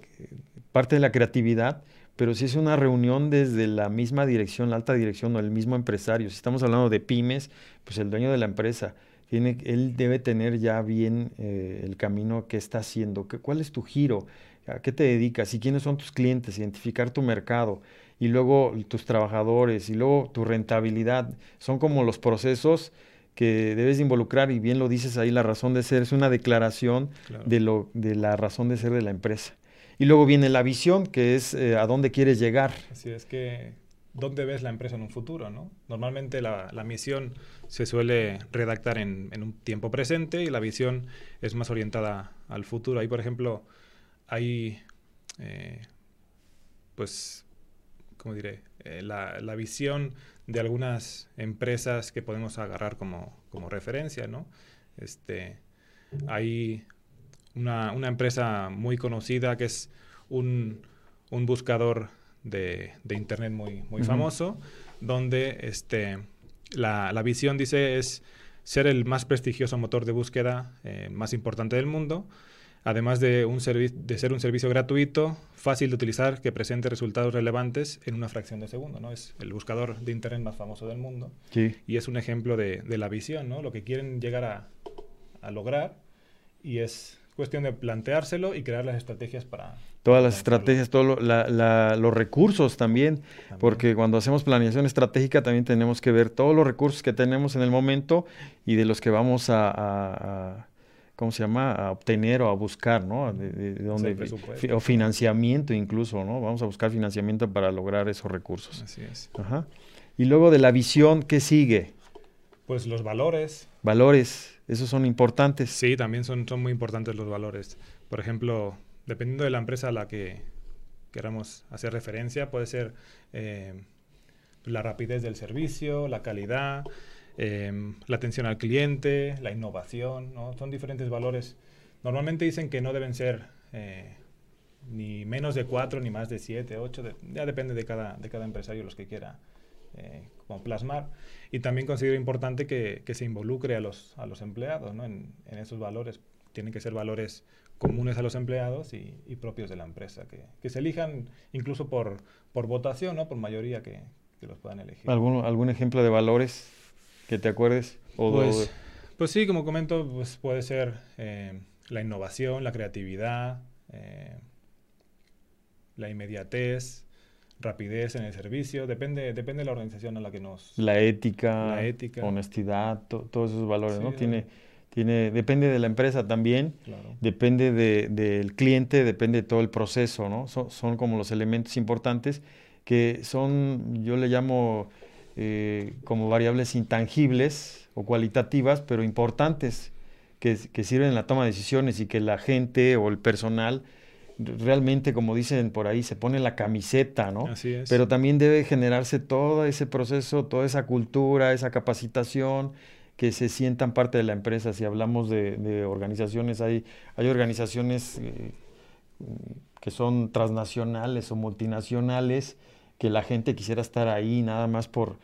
parte de la creatividad, pero sí es una reunión desde la misma dirección, la alta dirección o el mismo empresario. Si estamos hablando de pymes, pues el dueño de la empresa él debe tener ya bien eh, el camino que está haciendo, cuál es tu giro, a qué te dedicas y quiénes son tus clientes, identificar tu mercado y luego tus trabajadores y luego tu rentabilidad. Son como los procesos que debes involucrar y bien lo dices ahí, la razón de ser es una declaración de, lo, de la razón de ser de la empresa. Y luego viene la visión, que es eh, a dónde quieres llegar. Así es que dónde ves la empresa en un futuro, ¿no? Normalmente la, misión se suele redactar en, un tiempo presente y la visión es más orientada al futuro. Ahí, por ejemplo, hay, eh, pues, ¿cómo diré? Eh, la, visión de algunas empresas que podemos agarrar como, referencia, ¿no? Este, hay una, empresa muy conocida que es un, un buscador de, Internet muy, muy famoso, donde este, la, visión, dice, es ser el más prestigioso motor de búsqueda eh, más importante del mundo, además de, un de ser un servicio gratuito, fácil de utilizar, que presente resultados relevantes en una fracción de segundo. ¿no? Es el buscador de Internet más famoso del mundo. Y es un ejemplo de, la visión, ¿no? lo que quieren llegar a, lograr y es cuestión de planteárselo y crear las estrategias para... Todas las estrategias, todos los recursos también, porque cuando hacemos planeación estratégica también tenemos que ver todos los recursos que tenemos en el momento y de los que vamos a, ¿cómo se llama? A obtener o a buscar, ¿no? De, o financiamiento incluso, ¿no? Vamos a buscar financiamiento para lograr esos recursos. Así es. Ajá. Y luego de la visión, ¿qué sigue? Pues los valores. Valores, esos son importantes. Sí, también son, son muy importantes los valores. Por ejemplo, dependiendo de la empresa a la que queramos hacer referencia, puede ser eh, la rapidez del servicio, la calidad, Em, la atención al cliente, la innovación, ¿no? Son diferentes valores. Normalmente dicen que no deben ser eh, ni menos de cuatro, ni más de siete, ocho, ya depende de cada, de cada empresario los que quiera eh, plasmar. Y también considero importante que, que, se involucre a los, a los empleados ¿no? en, en, esos valores. Tienen que ser valores comunes a los empleados y, y propios de la empresa, que, que, se elijan incluso por, por votación, ¿no? por mayoría que, que los puedan elegir. ¿Algún, ¿Algún ejemplo de valores que te acuerdes? pues, pues, sí, como comento, pues puede ser eh, la innovación, la creatividad, eh, la inmediatez, rapidez en el servicio, depende, depende de la organización a la que nos... La ética, la ética. honestidad, todos esos valores, ¿no? Tiene, tiene, depende de la empresa también, depende del cliente, depende de todo el proceso, ¿no? Son, son, como los elementos importantes que son, yo le llamo eh, como variables intangibles o cualitativas, pero importantes, que, sirven en la toma de decisiones y que la gente o el personal realmente, como dicen por ahí, se pone la camiseta, ¿no? Así es. Pero también debe generarse todo ese proceso, toda esa cultura, esa capacitación, que se sientan parte de la empresa. Si hablamos de, organizaciones, hay, hay organizaciones eh, que son transnacionales o multinacionales que la gente quisiera estar ahí nada más por,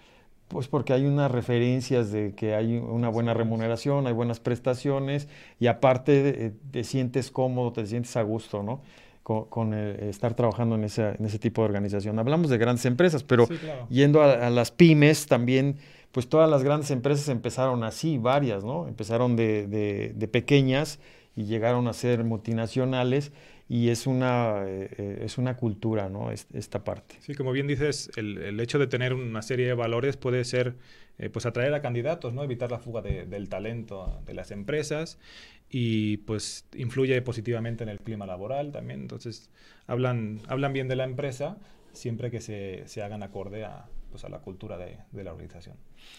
pues porque hay unas referencias de que hay una buena remuneración, hay buenas prestaciones y aparte eh, te sientes cómodo, te sientes a gusto, ¿no? Con, eh, estar trabajando en ese, en ese tipo de organización. Hablamos de grandes empresas, pero yendo a, las pymes también, pues todas las grandes empresas empezaron así, varias, ¿no? Empezaron de, de, de pequeñas y llegaron a ser multinacionales y es una, eh, eh, es una cultura, ¿no? esta parte. Sí, como bien dices, el, el, hecho de tener una serie de valores puede ser, eh, pues atraer a candidatos, ¿no? Evitar la fuga del talento de las empresas y pues influye positivamente en el clima laboral también. Entonces, hablan, hablan bien de la empresa siempre que se, se hagan acorde a, pues, a la cultura de, de la organización.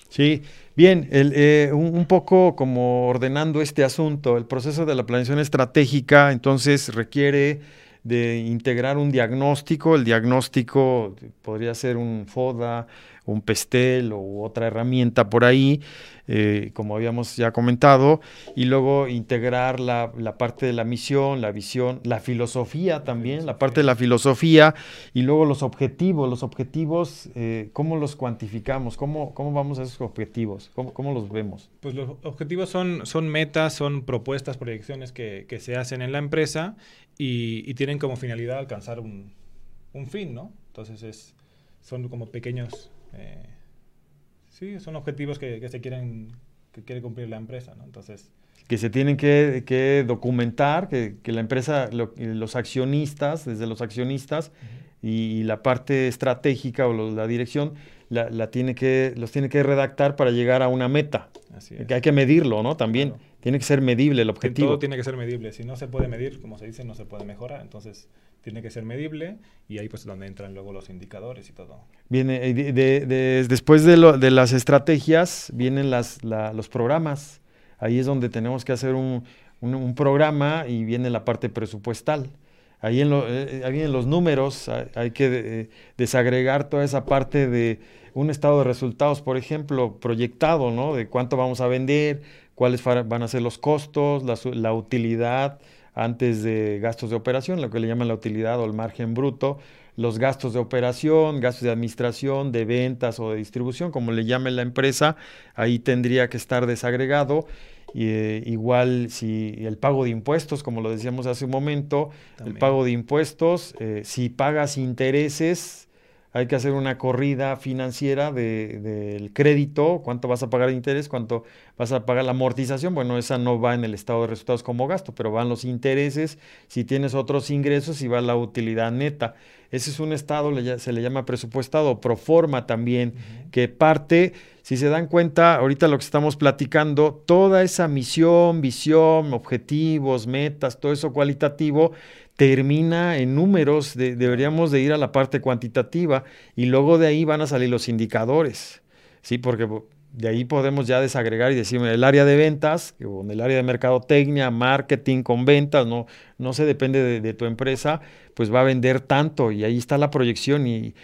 Sí, bien, el, un, un, poco como ordenando este asunto, el proceso de la planeación estratégica entonces requiere de integrar un diagnóstico, el diagnóstico podría ser un FODA, un pestel u otra herramienta por ahí, eh, como habíamos ya comentado, y luego integrar la, parte de la misión, la visión, la filosofía también, la parte de la filosofía, y luego los objetivos. Los objetivos, eh, ¿cómo los cuantificamos? ¿Cómo, ¿Cómo vamos a esos objetivos? ¿Cómo, cómo los vemos? Pues los objetivos son, son metas, son propuestas, proyecciones que, que se hacen en la empresa y, y tienen como finalidad alcanzar un, un fin, ¿no? Entonces es, son como pequeños eh, sí, son objetivos que, se quieren, que quiere cumplir la empresa, ¿no? Entonces... Que se tienen que, documentar, que, la empresa, los accionistas, desde los accionistas y, la parte estratégica o la dirección, la, tiene que, los tiene que redactar para llegar a una meta. Que hay que medirlo, ¿no? También tiene que ser medible el objetivo. Todo tiene que ser medible. Si no se puede medir, como se dice, no se puede mejorar. Entonces, tiene que ser medible y ahí pues donde entran luego los indicadores y todo. Viene, de, después de, lo, de, las estrategias vienen las, los programas. Ahí es donde tenemos que hacer un, un, programa y viene la parte presupuestal. Ahí, en lo, eh, ahí vienen los números, hay, que eh, desagregar toda esa parte de un estado de resultados, por ejemplo, proyectado, ¿no? De cuánto vamos a vender, cuáles van a ser los costos, la, la utilidad, antes de gastos de operación, lo que le llaman la utilidad o el margen bruto, los gastos de operación, gastos de administración, de ventas o de distribución, como le llame la empresa, ahí tendría que estar desagregado. Eh, igual si el pago de impuestos, como lo decíamos hace un momento, el pago de impuestos, eh, si pagas intereses, hay que hacer una corrida financiera del crédito, cuánto vas a pagar de interés, cuánto vas a pagar la amortización, bueno, esa no va en el estado de resultados como gasto, pero van los intereses, si tienes otros ingresos y va la utilidad neta. Ese es un estado, se le llama presupuestado, pro forma también, que parte, si se dan cuenta, ahorita lo que estamos platicando, toda esa misión, visión, objetivos, metas, todo eso cualitativo, termina en números, deberíamos de ir a la parte cuantitativa y luego de ahí van a salir los indicadores, ¿sí? Porque de ahí podemos ya desagregar y decir, el área de ventas, o el área de mercadotecnia, marketing con ventas, no, no se depende de, tu empresa, pues va a vender tanto y ahí está la proyección y,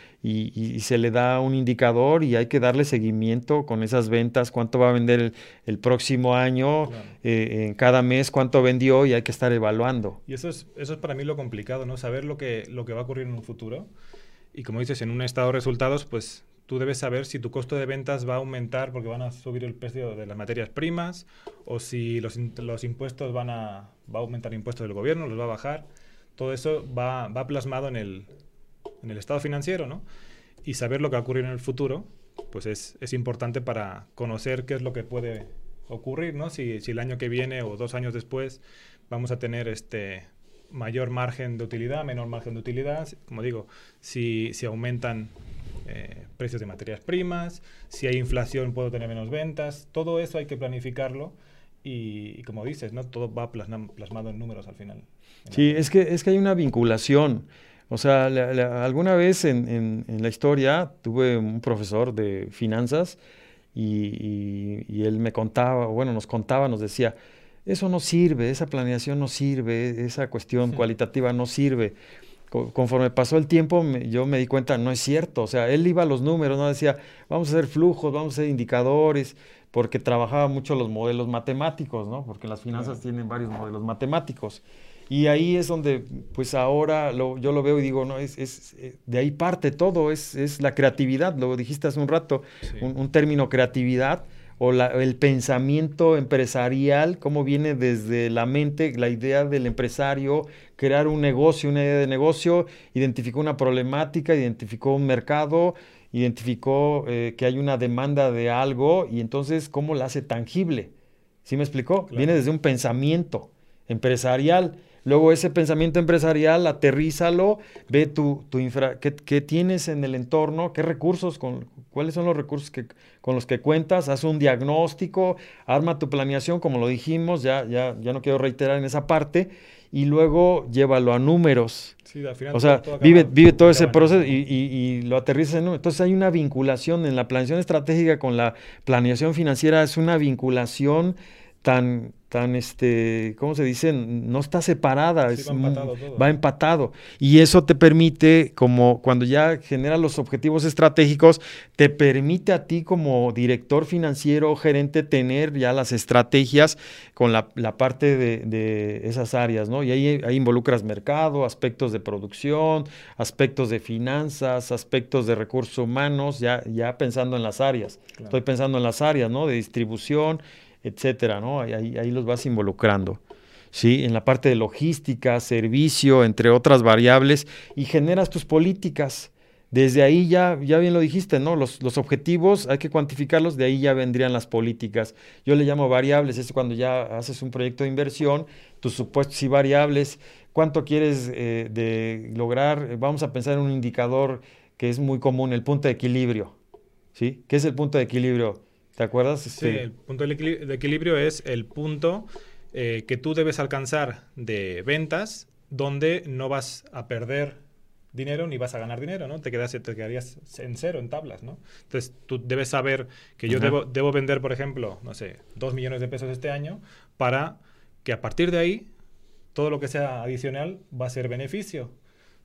se le da un indicador y hay que darle seguimiento con esas ventas, cuánto va a vender el, próximo año, eh, en cada mes, cuánto vendió y hay que estar evaluando. Y eso es, eso es para mí lo complicado, ¿no? Saber lo que, lo que va a ocurrir en un futuro. Y como dices, en un estado de resultados, pues tú debes saber si tu costo de ventas va a aumentar porque van a subir el precio de las materias primas o si los, los impuestos van a, va a aumentar impuestos del gobierno, los va a bajar. Todo eso va, va plasmado en el, en el estado financiero, ¿no? Y saber lo que va a ocurrir en el futuro, pues es, es importante para conocer qué es lo que puede ocurrir, ¿no? Si, si el año que viene o dos años después vamos a tener este mayor margen de utilidad, menor margen de utilidad, como digo, si, si aumentan eh, precios de materias primas, si hay inflación puedo tener menos ventas, todo eso hay que planificarlo y, como dices, ¿no? todo va plasmado en números al final. Sí, es que, es que hay una vinculación. O sea, alguna vez en, la historia tuve un profesor de finanzas y, él me contaba, bueno, nos contaba, nos decía, eso no sirve, esa planeación no sirve, esa cuestión cualitativa no sirve conforme pasó el tiempo, yo me di cuenta, no es cierto. O sea, él iba a los números, no decía, vamos a hacer flujos, vamos a hacer indicadores, porque trabajaba mucho los modelos matemáticos, ¿no? Porque las finanzas tienen varios modelos matemáticos. Y ahí es donde, pues ahora yo lo veo y digo, no, es, es eh, de ahí parte todo, es, es, la creatividad, lo dijiste hace un rato, un, término creatividad o el pensamiento empresarial, cómo viene desde la mente, la idea del empresario, crear un negocio, una idea de negocio, identificó una problemática, identificó un mercado, identificó eh, que hay una demanda de algo y entonces cómo la hace tangible. ¿Sí me explicó? Viene desde un pensamiento empresarial Luego ese pensamiento empresarial, aterrízalo, ve tu, tu infra, qué, tienes en el entorno, qué recursos, con, cuáles son los recursos que, con los que cuentas, haz un diagnóstico, arma tu planeación, como lo dijimos, ya, ya, ya no quiero reiterar en esa parte, y luego llévalo a números. Sí, al final o sea, vive, vive todo ese proceso y, y, lo aterriza en números. Entonces hay una vinculación en la planeación estratégica con la planeación financiera, es una vinculación tan, tan, este, ¿cómo se dice? No está separada, es va, empatado va empatado. Y eso te permite, como cuando ya genera los objetivos estratégicos, te permite a ti como director financiero o gerente tener ya las estrategias con la, parte de, esas áreas, ¿no? Y ahí, ahí, involucras mercado, aspectos de producción, aspectos de finanzas, aspectos de recursos humanos, ya, ya pensando en las áreas. Estoy pensando en las áreas, ¿no? De distribución etcétera, ¿no? Ahí, los vas involucrando. ¿sí? En la parte de logística, servicio, entre otras variables, y generas tus políticas. Desde ahí ya, ya bien lo dijiste, ¿no? Los, los, objetivos hay que cuantificarlos, de ahí ya vendrían las políticas. Yo le llamo variables, es cuando ya haces un proyecto de inversión, tus supuestos y variables, cuánto quieres eh, de lograr, vamos a pensar en un indicador que es muy común, el punto de equilibrio, ¿sí? ¿Qué es el punto de equilibrio? ¿Te acuerdas? Sí, este, el punto de equilibrio es el punto eh, que tú debes alcanzar de ventas donde no vas a perder dinero ni vas a ganar dinero, ¿no? Te, quedas, te quedarías en cero, en tablas, ¿no? Entonces tú debes saber que yo debo, debo vender, por ejemplo, no sé, dos millones de pesos este año para que a partir de ahí todo lo que sea adicional va a ser beneficio.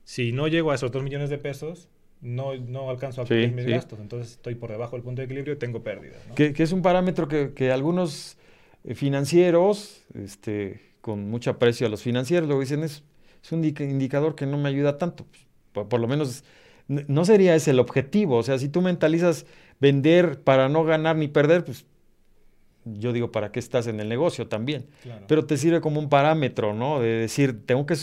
Si no llego a esos dos millones de pesos, no, no alcanzo a cubrir mis gastos, entonces estoy por debajo del punto de equilibrio y tengo pérdidas. Que, es un parámetro que, algunos eh, financieros, este, con mucho aprecio a los financieros, lo dicen es, es un indicador que no me ayuda tanto. Pues, por, lo menos no sería ese el objetivo. O sea, si tú mentalizas vender para no ganar ni perder, pues yo digo, ¿para qué estás en el negocio también? Pero te sirve como un parámetro, ¿no? De decir, tengo que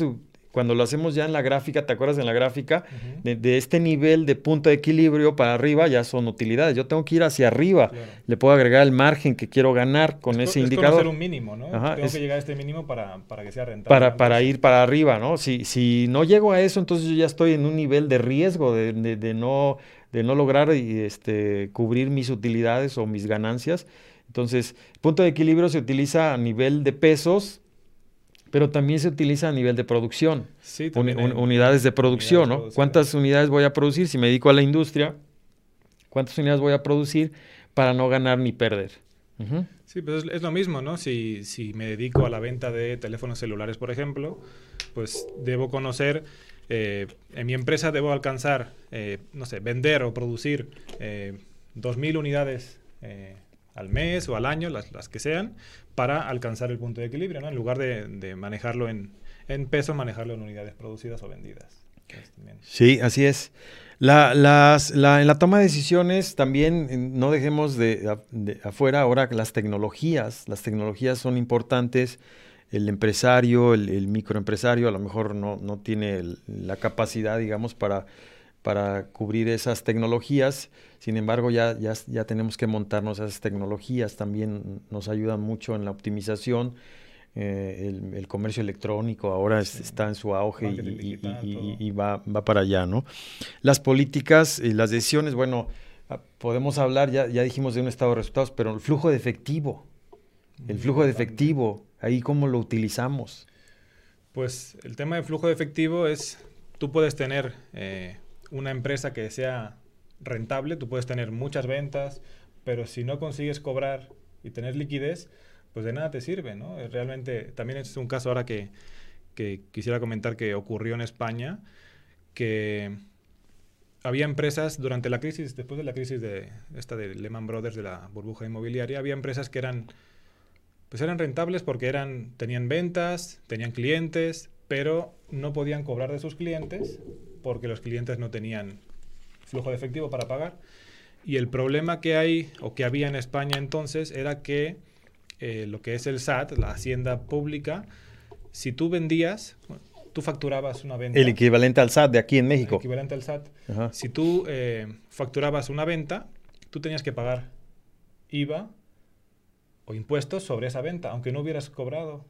cuando lo hacemos ya en la gráfica, ¿te acuerdas en la gráfica? de, este nivel de punto de equilibrio para arriba ya son utilidades. Yo tengo que ir hacia arriba. Le puedo agregar el margen que quiero ganar con ese indicador. Es un mínimo, ¿no? tengo que llegar a este mínimo para, que sea rentable. Para, para ir para arriba, ¿no? Si, si no llego a eso, entonces yo ya estoy en un nivel de riesgo de, de no, de no lograr este, cubrir mis utilidades o mis ganancias. Entonces, punto de equilibrio se utiliza a nivel de pesos pero también se utiliza a nivel de producción. Sí, unidades de producción, ¿no? ¿Cuántas unidades voy a producir? Si me dedico a la industria, ¿cuántas unidades voy a producir para no ganar ni perder? Sí, pues es, lo mismo, ¿no? Si, me dedico a la venta de teléfonos celulares, por ejemplo, pues debo conocer, eh, en mi empresa debo alcanzar, eh, no sé, vender o producir eh, 2.000 unidades eh, al mes o al año, las, las, que sean, para alcanzar el punto de equilibrio, ¿no? En lugar de, manejarlo en, en, peso, manejarlo en unidades producidas o vendidas. Sí, así es. La, las, la, en la toma de decisiones también no dejemos de, afuera ahora las tecnologías. Las tecnologías son importantes. El empresario, el, el microempresario a lo mejor no, no tiene la capacidad, digamos, para para cubrir esas tecnologías. Sin embargo, ya, ya, ya tenemos que montarnos esas tecnologías. También nos ayudan mucho en la optimización. Eh, el, comercio electrónico ahora está en su auge y, va, va, para allá, ¿no? Las políticas y las decisiones, bueno, ah, podemos hablar, ya, ya dijimos de un estado de resultados, pero el flujo de efectivo, el flujo de efectivo, ahí cómo lo utilizamos. Pues el tema del flujo de efectivo es, tú puedes tener eh, una empresa que sea rentable, tú puedes tener muchas ventas, pero si no consigues cobrar y tener liquidez, pues de nada te sirve, ¿no? Realmente, también es un caso ahora que, quisiera comentar que ocurrió en España, que había empresas durante la crisis, después de la crisis de esta de Lehman Brothers, de la burbuja inmobiliaria, había empresas que eran, pues eran rentables porque eran, tenían ventas, tenían clientes, pero no podían cobrar de sus clientes porque los clientes no tenían flujo de efectivo para pagar. Y el problema que hay o que había en España entonces era que eh, lo que es el SAT, la hacienda pública, si tú vendías, tú facturabas una venta. El equivalente al SAT de aquí en México. El equivalente al SAT. Si tú eh, facturabas una venta, tú tenías que pagar IVA o impuestos sobre esa venta, aunque no hubieras cobrado.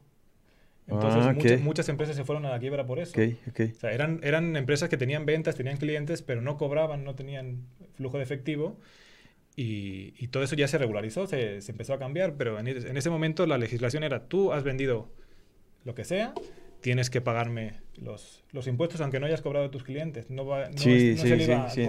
Entonces ah, muchas, empresas se fueron a la quiebra por eso. O sea, eran, eran empresas que tenían ventas, tenían clientes, pero no cobraban, no tenían flujo de efectivo. Y, y todo eso ya se regularizó, se, se empezó a cambiar, pero en, en, ese momento la legislación era, tú has vendido lo que sea, tienes que pagarme los, los impuestos aunque no hayas cobrado de tus clientes. No, va, no, sí, sí, sí,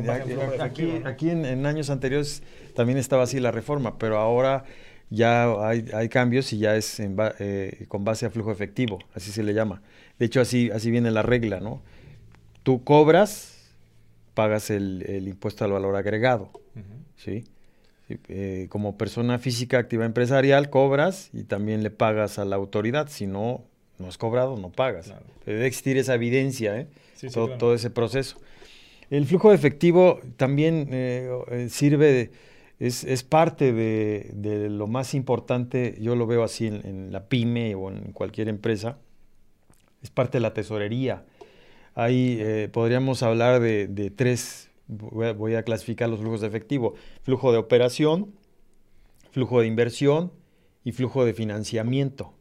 Aquí, aquí en, en, años anteriores también estaba así la reforma, pero ahora ya hay, hay cambios y ya es eh, con base a flujo efectivo, así se le llama. De hecho, así, así viene la regla, ¿no? Tú cobras, pagas el, el impuesto al valor agregado, ¿sí? Eh, como persona física activa empresarial cobras y también le pagas a la autoridad, si no, no has cobrado, no pagas. Debe existir esa evidencia, ¿eh? todo, todo, ese proceso. El flujo de efectivo también eh, sirve... De, es, parte de, lo más importante, yo lo veo así en, la pyme o en cualquier empresa, es parte de la tesorería. Ahí eh, podríamos hablar de, tres, voy a, clasificar los flujos de efectivo, flujo de operación, flujo de inversión y flujo de financiamiento.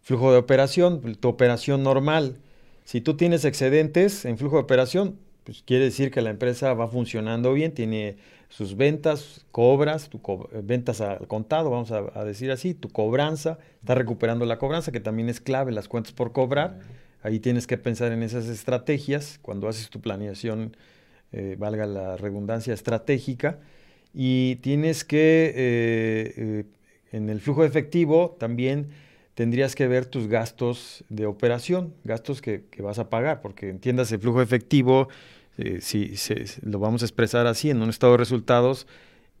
Flujo de operación, tu operación normal. Si tú tienes excedentes en flujo de operación, pues quiere decir que la empresa va funcionando bien, tiene sus ventas, cobras, tu ventas al contado, vamos a, decir así, tu cobranza, está recuperando la cobranza, que también es clave, las cuentas por cobrar. Ahí tienes que pensar en esas estrategias cuando haces tu planeación, eh, valga la redundancia estratégica. Y tienes que, eh, eh, en el flujo efectivo, también tendrías que ver tus gastos de operación, gastos que vas a pagar, porque entiendas el flujo efectivo, eh, si lo vamos a expresar así, en un estado de resultados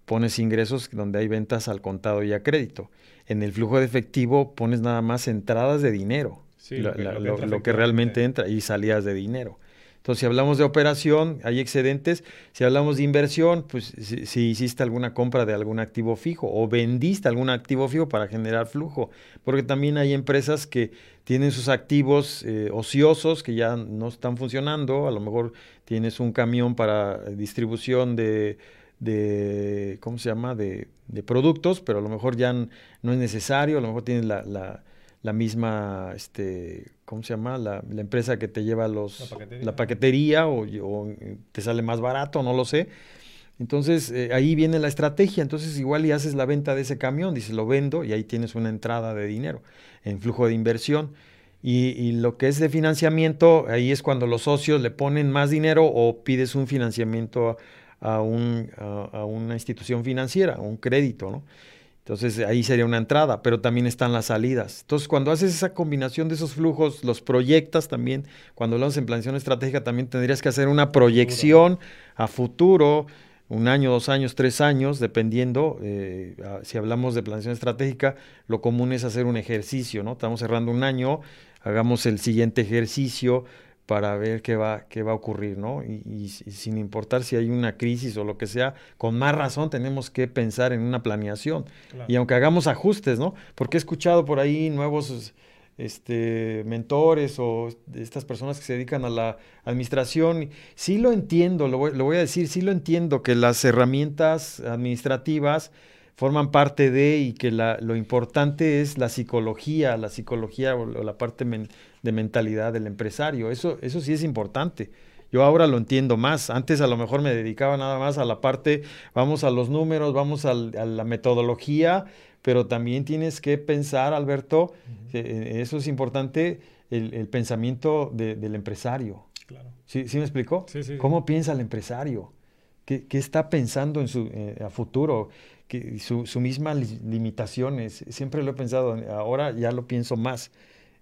pones ingresos donde hay ventas al contado y a crédito. En el flujo de efectivo pones nada más entradas de dinero, lo, que, realmente entra, y salidas de dinero. Entonces, si hablamos de operación, hay excedentes. Si hablamos de inversión, pues si, si, hiciste alguna compra de algún activo fijo o vendiste algún activo fijo para generar flujo. Porque también hay empresas que tienen sus activos eh, ociosos que ya no están funcionando, a lo mejor tienes un camión para distribución de, de ¿cómo se llama?, de, de, productos, pero a lo mejor ya no es necesario, a lo mejor tienes la, la, la misma, este, ¿cómo se llama?, la, la, empresa que te lleva los, la paquetería, la paquetería o, o, te sale más barato, no lo sé. Entonces eh, ahí viene la estrategia, entonces igual y haces la venta de ese camión, dices lo vendo y ahí tienes una entrada de dinero en flujo de inversión. Y, y, lo que es de financiamiento, ahí es cuando los socios le ponen más dinero o pides un financiamiento a, un, a, a una institución financiera, un crédito, ¿no? Entonces ahí sería una entrada, pero también están las salidas. Entonces cuando haces esa combinación de esos flujos, los proyectas también, cuando hablamos en planeación estratégica también tendrías que hacer una proyección a futuro, un año, dos años, tres años, dependiendo, eh, si hablamos de planeación estratégica, lo común es hacer un ejercicio, ¿no? Estamos cerrando un año, hagamos el siguiente ejercicio para ver qué va, qué va a ocurrir, ¿no? Y, y, y, sin importar si hay una crisis o lo que sea, con más razón tenemos que pensar en una planeación. Claro. Y aunque hagamos ajustes, ¿no? Porque he escuchado por ahí nuevos este, mentores o estas personas que se dedican a la administración. Sí lo entiendo, lo voy, lo voy, a decir, sí lo entiendo, que las herramientas administrativas forman parte de y que la, lo importante es la psicología, la psicología o, la parte de mentalidad del empresario. Eso, eso sí es importante. Yo ahora lo entiendo más. Antes a lo mejor me dedicaba nada más a la parte, vamos a los números, vamos al, a la metodología pero también tienes que pensar, Alberto, uh -huh. eh, eso es importante, el, el pensamiento de, del empresario. Claro. ¿Sí, ¿Sí, me explicó? Sí, sí. ¿Cómo piensa el empresario? ¿Qué, qué está pensando en su, eh, a futuro? Que su, su mismas limitaciones. Siempre lo he pensado, ahora ya lo pienso más.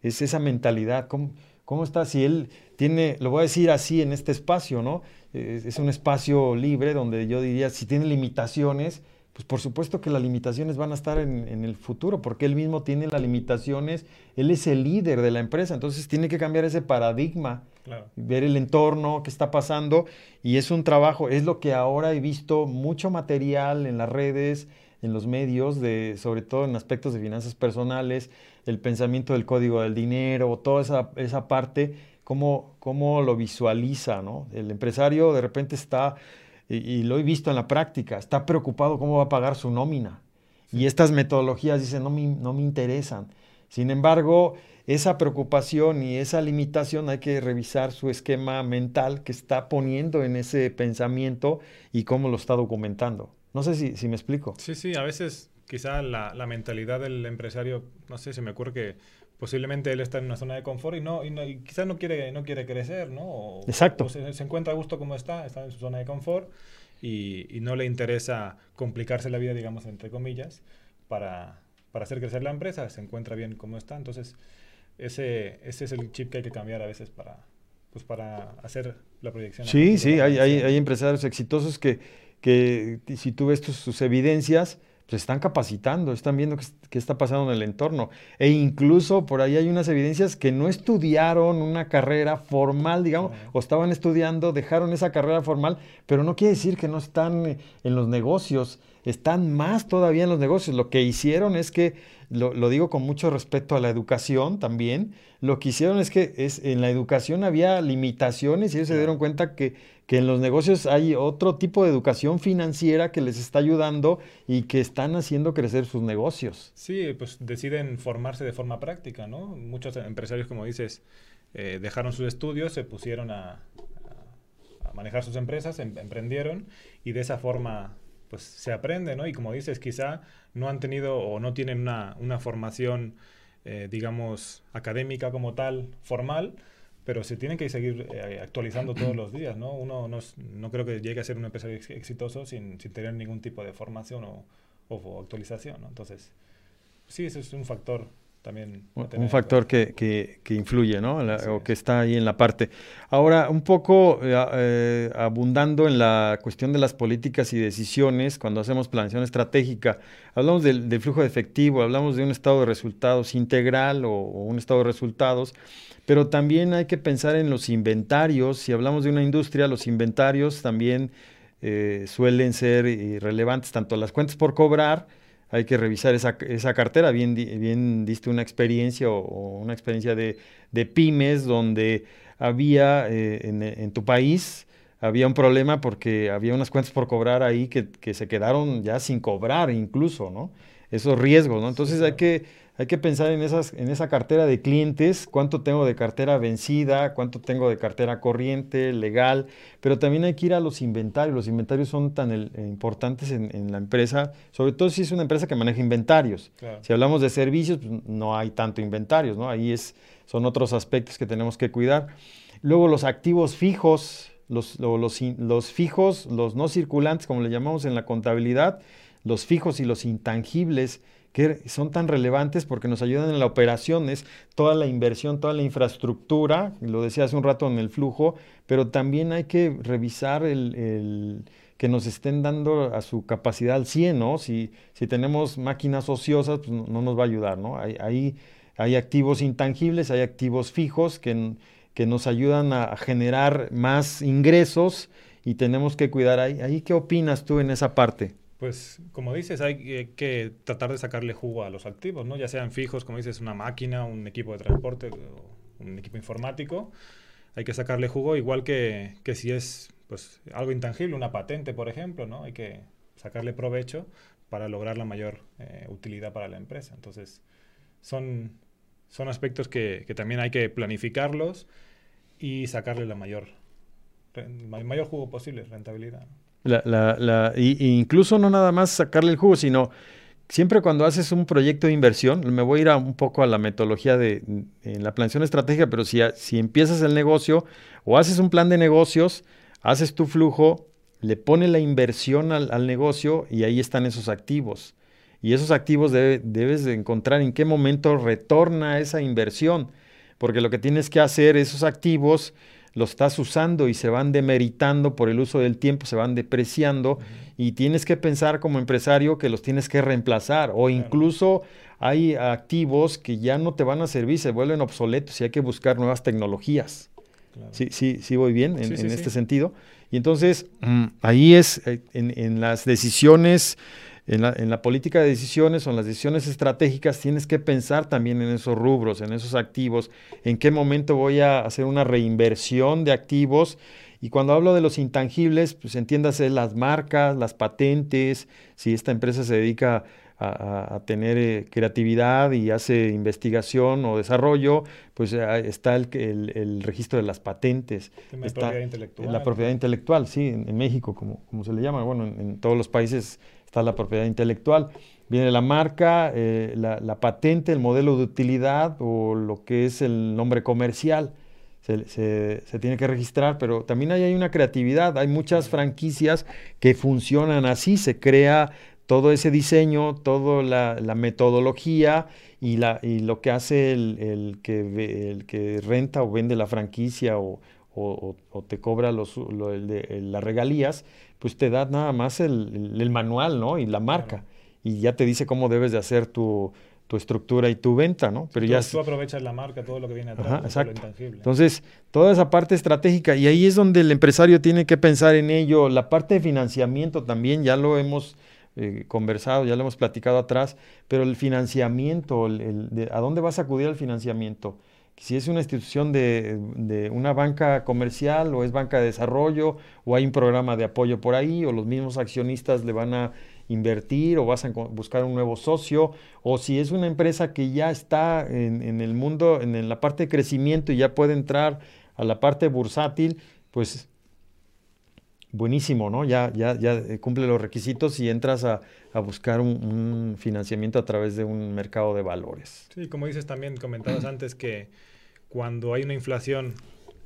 Es esa mentalidad. ¿Cómo, cómo está? Si él tiene, lo voy a decir así en este espacio, ¿no? Es, un espacio libre donde yo diría, si tiene limitaciones, pues por supuesto que las limitaciones van a estar en, en, el futuro, porque él mismo tiene las limitaciones, él es el líder de la empresa, entonces tiene que cambiar ese paradigma, claro. ver el entorno, qué está pasando, y es un trabajo, es lo que ahora he visto mucho material en las redes, en los medios, de, sobre todo en aspectos de finanzas personales, el pensamiento del código del dinero, toda esa, esa parte, cómo, cómo lo visualiza, ¿no? El empresario de repente está y, y, lo he visto en la práctica, está preocupado cómo va a pagar su nómina. Y estas metodologías dicen, no me, no me interesan. Sin embargo, esa preocupación y esa limitación hay que revisar su esquema mental que está poniendo en ese pensamiento y cómo lo está documentando. No sé si, si me explico. Sí, sí, a veces quizá la, la, mentalidad del empresario, no sé, se me ocurre que posiblemente él está en una zona de confort y no, y, no, y quizás no quiere, no quiere crecer, ¿no? O, Exacto. O se, se, encuentra a gusto como está, está en su zona de confort y, y, no le interesa complicarse la vida, digamos, entre comillas, para, para hacer crecer la empresa, se encuentra bien como está. Entonces, ese, ese es el chip que hay que cambiar a veces para, pues para hacer la proyección. Sí, sí, hay, hay, hay, empresarios exitosos que, que si tú ves tus, sus evidencias, pues están capacitando, están viendo qué, qué, está pasando en el entorno. E incluso por ahí hay unas evidencias que no estudiaron una carrera formal, digamos, o estaban estudiando, dejaron esa carrera formal, pero no quiere decir que no están en los negocios, están más todavía en los negocios. Lo que hicieron es que, lo, lo digo con mucho respeto a la educación también, lo que hicieron es que es, en la educación había limitaciones y ellos se dieron cuenta que, que, en los negocios hay otro tipo de educación financiera que les está ayudando y que están haciendo crecer sus negocios. Sí, pues deciden formarse de forma práctica, ¿no? Muchos empresarios, como dices, eh, dejaron sus estudios, se pusieron a, a manejar sus empresas, em, emprendieron y de esa forma pues se aprende, ¿no? Y como dices, quizá no han tenido o no tienen una, una formación eh, digamos, académica como tal, formal, pero se tienen que seguir eh, actualizando todos los días, ¿no? Uno no, no, creo que llegue a ser un empresario exitoso sin, sin tener ningún tipo de formación o, o, actualización, ¿no? Entonces, sí, ese es un factor también. Un factor que, que, que, influye, ¿no? La, o que está ahí en la parte. Ahora, un poco eh, eh, abundando en la cuestión de las políticas y decisiones, cuando hacemos planeación estratégica, hablamos del, del, flujo de efectivo, hablamos de un estado de resultados integral o, o, un estado de resultados, pero también hay que pensar en los inventarios. Si hablamos de una industria, los inventarios también eh, suelen ser relevantes, tanto las cuentas por cobrar, hay que revisar esa, esa cartera. Bien, bien diste una experiencia o, una experiencia de, de, pymes donde había eh, en, en, tu país, había un problema porque había unas cuentas por cobrar ahí que, que se quedaron ya sin cobrar incluso, ¿no? Esos riesgos, ¿no? Entonces hay que hay que pensar en, esas, en esa cartera de clientes, cuánto tengo de cartera vencida, cuánto tengo de cartera corriente, legal, pero también hay que ir a los inventarios. Los inventarios son tan eh, importantes en, la empresa, sobre todo si es una empresa que maneja inventarios. Si hablamos de servicios, pues, no hay tanto inventarios, ¿no? Ahí es, son otros aspectos que tenemos que cuidar. Luego los activos fijos, los, los, los fijos, los no circulantes, como le llamamos en la contabilidad, los fijos y los intangibles que son tan relevantes porque nos ayudan en la operación, es toda la inversión, toda la infraestructura, lo decía hace un rato en el flujo, pero también hay que revisar el, que nos estén dando a su capacidad al 100, ¿no? Si, si tenemos máquinas ociosas, pues no, nos va a ayudar, ¿no? Hay, hay, activos intangibles, hay activos fijos que, que nos ayudan a generar más ingresos y tenemos que cuidar ahí. ¿Ahí qué opinas tú en esa parte? Pues como dices, hay que tratar de sacarle jugo a los activos, ¿no? Ya sean fijos, como dices, una máquina, un equipo de transporte, un equipo informático. Hay que sacarle jugo, igual que, que si es pues, algo intangible, una patente, por ejemplo, ¿no? Hay que sacarle provecho para lograr la mayor eh, utilidad para la empresa. Entonces, son, son aspectos que, también hay que planificarlos y sacarle la mayor, mayor jugo posible, rentabilidad. La, la, incluso no nada más sacarle el jugo, sino siempre cuando haces un proyecto de inversión, me voy a ir un poco a la metodología de en la planeación estratégica, pero si, si empiezas el negocio o haces un plan de negocios, haces tu flujo, le pones la inversión al, negocio y ahí están esos activos. Y esos activos debes de encontrar en qué momento retorna esa inversión, porque lo que tienes que hacer, esos activos, los estás usando y se van demeritando por el uso del tiempo, se van depreciando y tienes que pensar como empresario que los tienes que reemplazar o incluso hay activos que ya no te van a servir, se vuelven obsoletos y hay que buscar nuevas tecnologías. Sí, sí, sí voy bien en, este sentido. Y entonces mm, ahí es eh, en las decisiones en la, política de decisiones o en las decisiones estratégicas tienes que pensar también en esos rubros, en esos activos, en qué momento voy a hacer una reinversión de activos. Y cuando hablo de los intangibles, pues entiéndase las marcas, las patentes, si esta empresa se dedica a, tener eh, creatividad y hace investigación o desarrollo, pues eh, está el, el, registro de las patentes. Está, propiedad intelectual. La propiedad intelectual, sí, en, México, como, como, se le llama, bueno, en todos los países está la propiedad intelectual. Viene la marca, eh, la, patente, el modelo de utilidad o lo que es el nombre comercial. Se, tiene que registrar, pero también hay, hay una creatividad. Hay muchas franquicias que funcionan así. Se crea todo ese diseño, toda la, metodología y, la, y, lo que hace el, que, el que renta o vende la franquicia o, te cobra los, las regalías pues te da nada más el, manual, ¿no? Y la marca. Y ya te dice cómo debes de hacer tu, estructura y tu venta, ¿no? Pero tú, ya tú aprovechas la marca, todo lo que viene atrás, exacto. lo intangible. Entonces, toda esa parte estratégica, y ahí es donde el empresario tiene que pensar en ello. La parte de financiamiento también, ya lo hemos eh, conversado, ya lo hemos platicado atrás, pero el financiamiento, ¿a dónde vas a acudir al financiamiento? Si es una institución de, una banca comercial o es banca de desarrollo o hay un programa de apoyo por ahí o los mismos accionistas le van a invertir o vas a buscar un nuevo socio o si es una empresa que ya está en, el mundo, en, la parte de crecimiento y ya puede entrar a la parte bursátil, pues buenísimo, ¿no? Ya, ya, ya cumple los requisitos y entras a, buscar un, un, financiamiento a través de un mercado de valores. Sí, como dices también, comentabas antes que cuando hay una inflación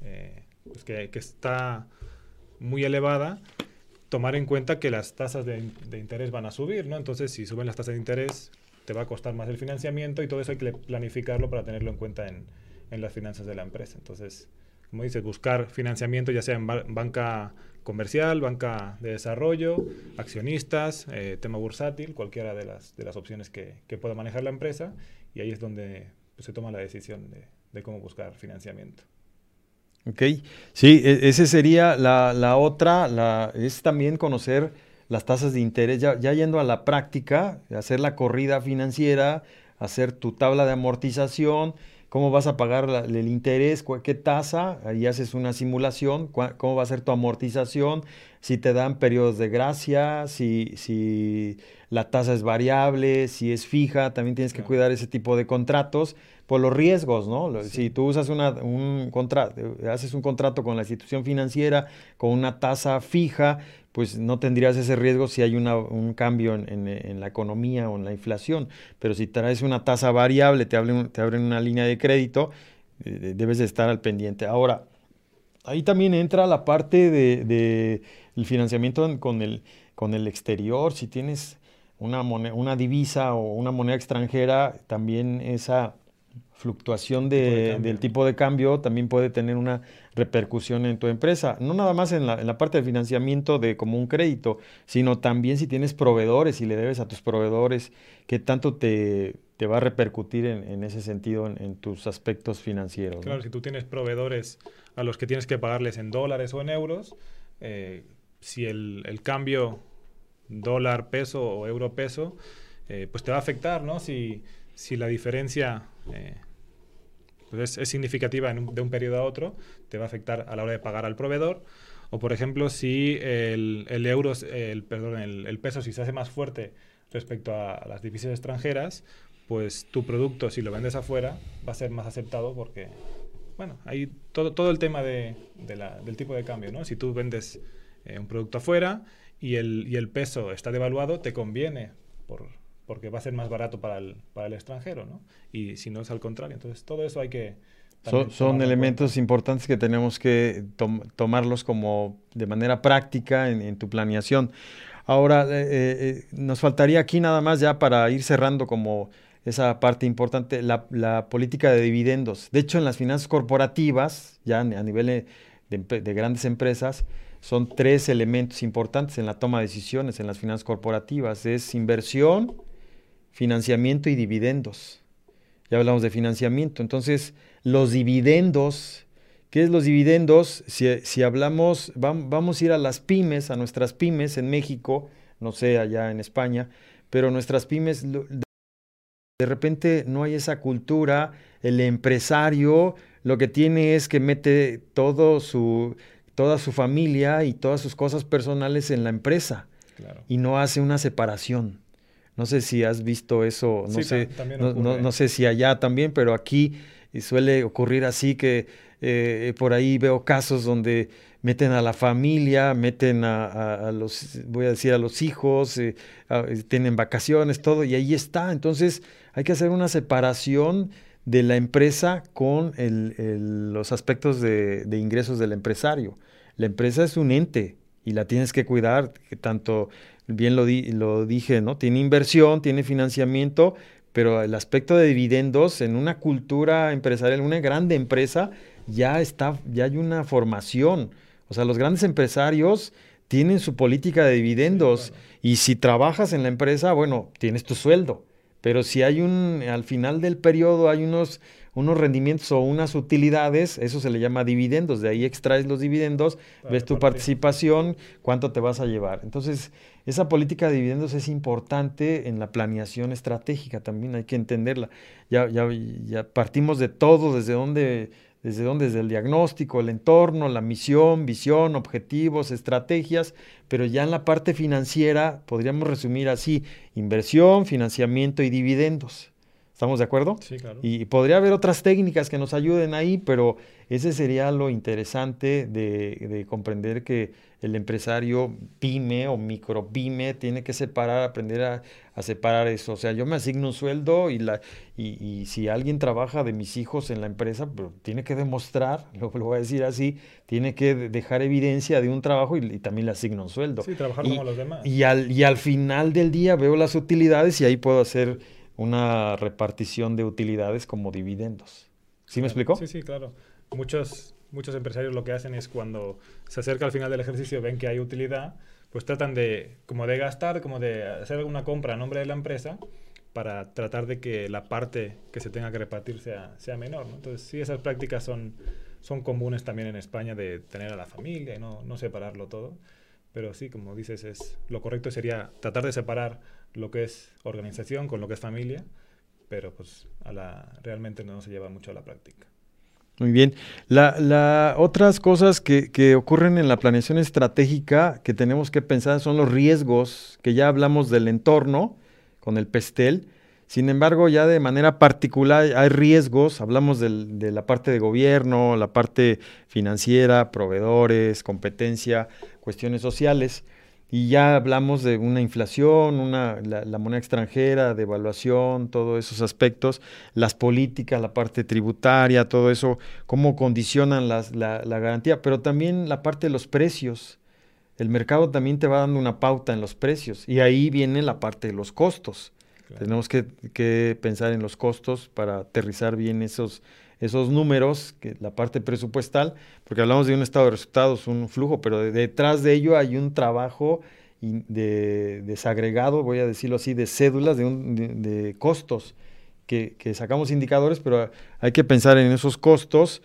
eh, pues que, está muy elevada, tomar en cuenta que las tasas de, interés van a subir, ¿no? Entonces, si suben las tasas de interés, te va a costar más el financiamiento y todo eso hay que planificarlo para tenerlo en cuenta en, las finanzas de la empresa. Entonces, como dices, buscar financiamiento ya sea en banca comercial, banca de desarrollo, accionistas, eh, tema bursátil, cualquiera de las, de las opciones que, pueda manejar la empresa y ahí es donde pues, se toma la decisión de, de cómo buscar financiamiento. Ok, sí, e, esa sería la, otra, la, es también conocer las tasas de interés, ya, ya yendo a la práctica, hacer la corrida financiera, hacer tu tabla de amortización, cómo vas a pagar el interés, qué tasa, ahí haces una simulación, cómo va a ser tu amortización, si te dan periodos de gracia, si, si la tasa es variable, si es fija, también tienes que cuidar ese tipo de contratos por los riesgos, ¿no? Si tú usas una, un contrato, haces un contrato con la institución financiera con una tasa fija, pues no tendrías ese riesgo si hay un cambio en, la economía o en la inflación. Pero si traes una tasa variable, te abren, te abren una línea de crédito, eh, debes de estar al pendiente. Ahora, ahí también entra la parte del de, financiamiento con el, con el exterior. Si tienes una, una divisa o una moneda extranjera, también esa fluctuación del tipo de cambio también puede tener una repercusión en tu empresa. No nada más en la, parte de financiamiento de como un crédito, sino también si tienes proveedores y le debes a tus proveedores, qué tanto te, va a repercutir en, ese sentido en, tus aspectos financieros. Claro, si tú tienes proveedores a los que tienes que pagarles en dólares o en euros, eh, si el, cambio dólar-peso o euro-peso, eh, pues te va a afectar, ¿no? Si, si la diferencia... Eh, pues es, significativa de un periodo a otro, te va a afectar a la hora de pagar al proveedor. O, por ejemplo, si el, euro, el, perdón, el, peso, si se hace más fuerte respecto a, las divisas extranjeras, pues tu producto, si lo vendes afuera, va a ser más aceptado porque, bueno, hay todo, todo el tema de, del tipo de cambio, ¿no? Si tú vendes eh, un producto afuera y el, y el peso está devaluado, te conviene por, porque va a ser más barato para el, para el extranjero, ¿no? Y si no es al contrario. Entonces, todo eso hay que... Son, elementos importantes que tenemos que tomarlos como de manera práctica en, tu planeación. Ahora, eh, eh, eh, nos faltaría aquí nada más ya para ir cerrando como esa parte importante, la, la, política de dividendos. De hecho, en las finanzas corporativas, ya a nivel de, de, grandes empresas, son tres elementos importantes en la toma de decisiones en las finanzas corporativas. Es inversión, financiamiento y dividendos. Ya hablamos de financiamiento. Entonces, los dividendos, ¿qué es los dividendos? Si, hablamos, vamos a ir a las pymes, a nuestras pymes en México, no sé, allá en España, pero nuestras pymes, de repente no hay esa cultura, el empresario lo que tiene es que mete todo su, toda su familia y todas sus cosas personales en la empresa y no hace una separación. No sé si has visto eso, no, sé, no, sé si allá también, pero aquí suele ocurrir así que eh, por ahí veo casos donde meten a la familia, meten a, los, voy a decir, a los hijos, eh, tienen vacaciones, todo, y ahí está. Entonces hay que hacer una separación de la empresa con los aspectos de, de, ingresos del empresario. La empresa es un ente y la tienes que cuidar, que tanto bien lo, lo dije, ¿no? Tiene inversión, tiene financiamiento, pero el aspecto de dividendos en una cultura empresarial, en una grande empresa, ya está, ya hay una formación. O sea, los grandes empresarios tienen su política de dividendos y si trabajas en la empresa, bueno, tienes tu sueldo. Pero si hay un, al final del periodo hay unos unos rendimientos o unas utilidades, eso se le llama dividendos, de ahí extraes los dividendos, ves tu participación, cuánto te vas a llevar. Entonces, esa política de dividendos es importante en la planeación estratégica, también hay que entenderla. Ya, ya, ya partimos de todo, desde dónde, desde dónde, desde el diagnóstico, el entorno, la misión, visión, objetivos, estrategias, pero ya en la parte financiera podríamos resumir así, inversión, financiamiento y dividendos. ¿Estamos de acuerdo? Sí, claro. Y podría haber otras técnicas que nos ayuden ahí, pero ese sería lo interesante de, comprender que el empresario pyme o micro pyme tiene que separar, aprender a, separar eso. O sea, yo me asigno un sueldo y, la, y, si alguien trabaja de mis hijos en la empresa, pero tiene que demostrar, lo, lo, voy a decir así, tiene que dejar evidencia de un trabajo y, también le asigno un sueldo. Sí, trabajar como los demás. Al, y al final del día veo las utilidades y ahí puedo hacer una repartición de utilidades como dividendos. ¿Sí me explicó? Sí, sí, claro. Muchos, muchos empresarios lo que hacen es cuando se acerca al final del ejercicio, ven que hay utilidad, pues tratan de, como de gastar, como de hacer alguna compra a nombre de la empresa para tratar de que la parte que se tenga que repartir sea, sea menor. Entonces, sí, esas prácticas son, son comunes también en España de tener a la familia y no, no separarlo todo. pero sí, como dices, es, lo correcto sería tratar de separar lo que es organización con lo que es familia, pero pues a la, realmente no se lleva mucho a la práctica. Muy bien. La, otras cosas que, que, ocurren en la planeación estratégica que tenemos que pensar son los riesgos, que ya hablamos del entorno con el PESTEL. Sin embargo, ya de manera particular hay riesgos, hablamos de la parte de gobierno, la parte financiera, proveedores, competencia, cuestiones sociales. Y ya hablamos de una inflación, una, la, moneda extranjera, de evaluación, todos esos aspectos, las políticas, la parte tributaria, todo eso, cómo condicionan las, la, la, garantía, pero también la parte de los precios. El mercado también te va dando una pauta en los precios y ahí viene la parte de los costos. Tenemos que, que, pensar en los costos para aterrizar bien esos, esos números, que la parte presupuestal, porque hablamos de un estado de resultados, un flujo, pero detrás de ello hay un trabajo de, desagregado, voy a decirlo así, de cédulas, de, de, costos, que, sacamos indicadores, pero hay que pensar en esos costos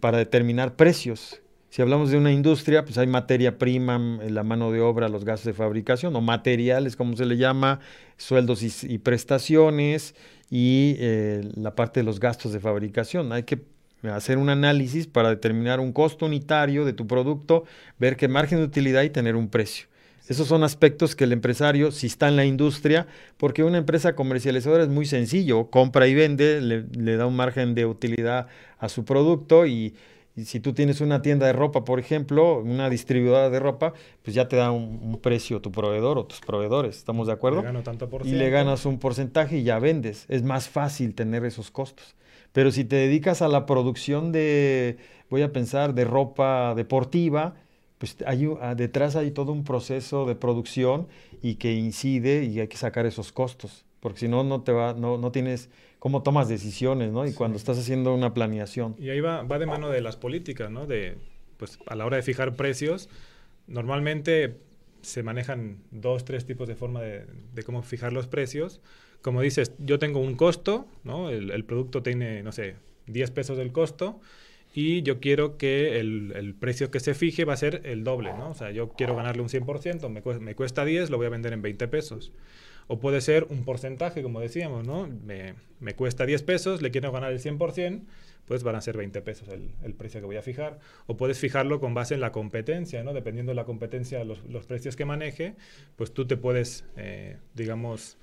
para determinar precios. Si hablamos de una industria, pues hay materia prima, la mano de obra, los gastos de fabricación, o materiales, como se le llama, sueldos y, prestaciones, y eh, la parte de los gastos de fabricación. Hay que hacer un análisis para determinar un costo unitario de tu producto, ver qué margen de utilidad y tener un precio. Esos son aspectos que el empresario, si está en la industria, porque una empresa comercializadora es muy sencillo, compra y vende, le da un margen de utilidad a su producto y, y si tú tienes una tienda de ropa, por ejemplo, una distribuidora de ropa, pues ya te da un, precio tu proveedor o tus proveedores, ¿estamos de acuerdo? y le ganas un porcentaje y ya vendes. Es más fácil tener esos costos. Pero si te dedicas a la producción de, voy a pensar, de ropa deportiva, pues hay, ah, detrás hay todo un proceso de producción y que incide y hay que sacar esos costos, porque si no, no te va, no, no tienes cómo tomas decisiones, ¿no? Y cuando estás haciendo una planeación. Y ahí va, va de mano de las políticas, ¿no? De, pues a la hora de fijar precios, normalmente se manejan dos, tres tipos de forma de, de cómo fijar los precios. Como dices, yo tengo un costo, ¿no? El, el, producto tiene, no sé, 10 pesos del costo y yo quiero que el, el, precio que se fije va a ser el doble, ¿no? O sea, yo quiero ganarle un 100%, me, me cuesta 10, lo voy a vender en 20 pesos. O puede ser un porcentaje, como decíamos, ¿no? Me, me cuesta 10 pesos, le quiero ganar el 100%, pues van a ser 20 pesos el, el, precio que voy a fijar. O puedes fijarlo con base en la competencia, ¿no? Dependiendo de la competencia, los, los precios que maneje, pues tú te puedes, eh, digamos,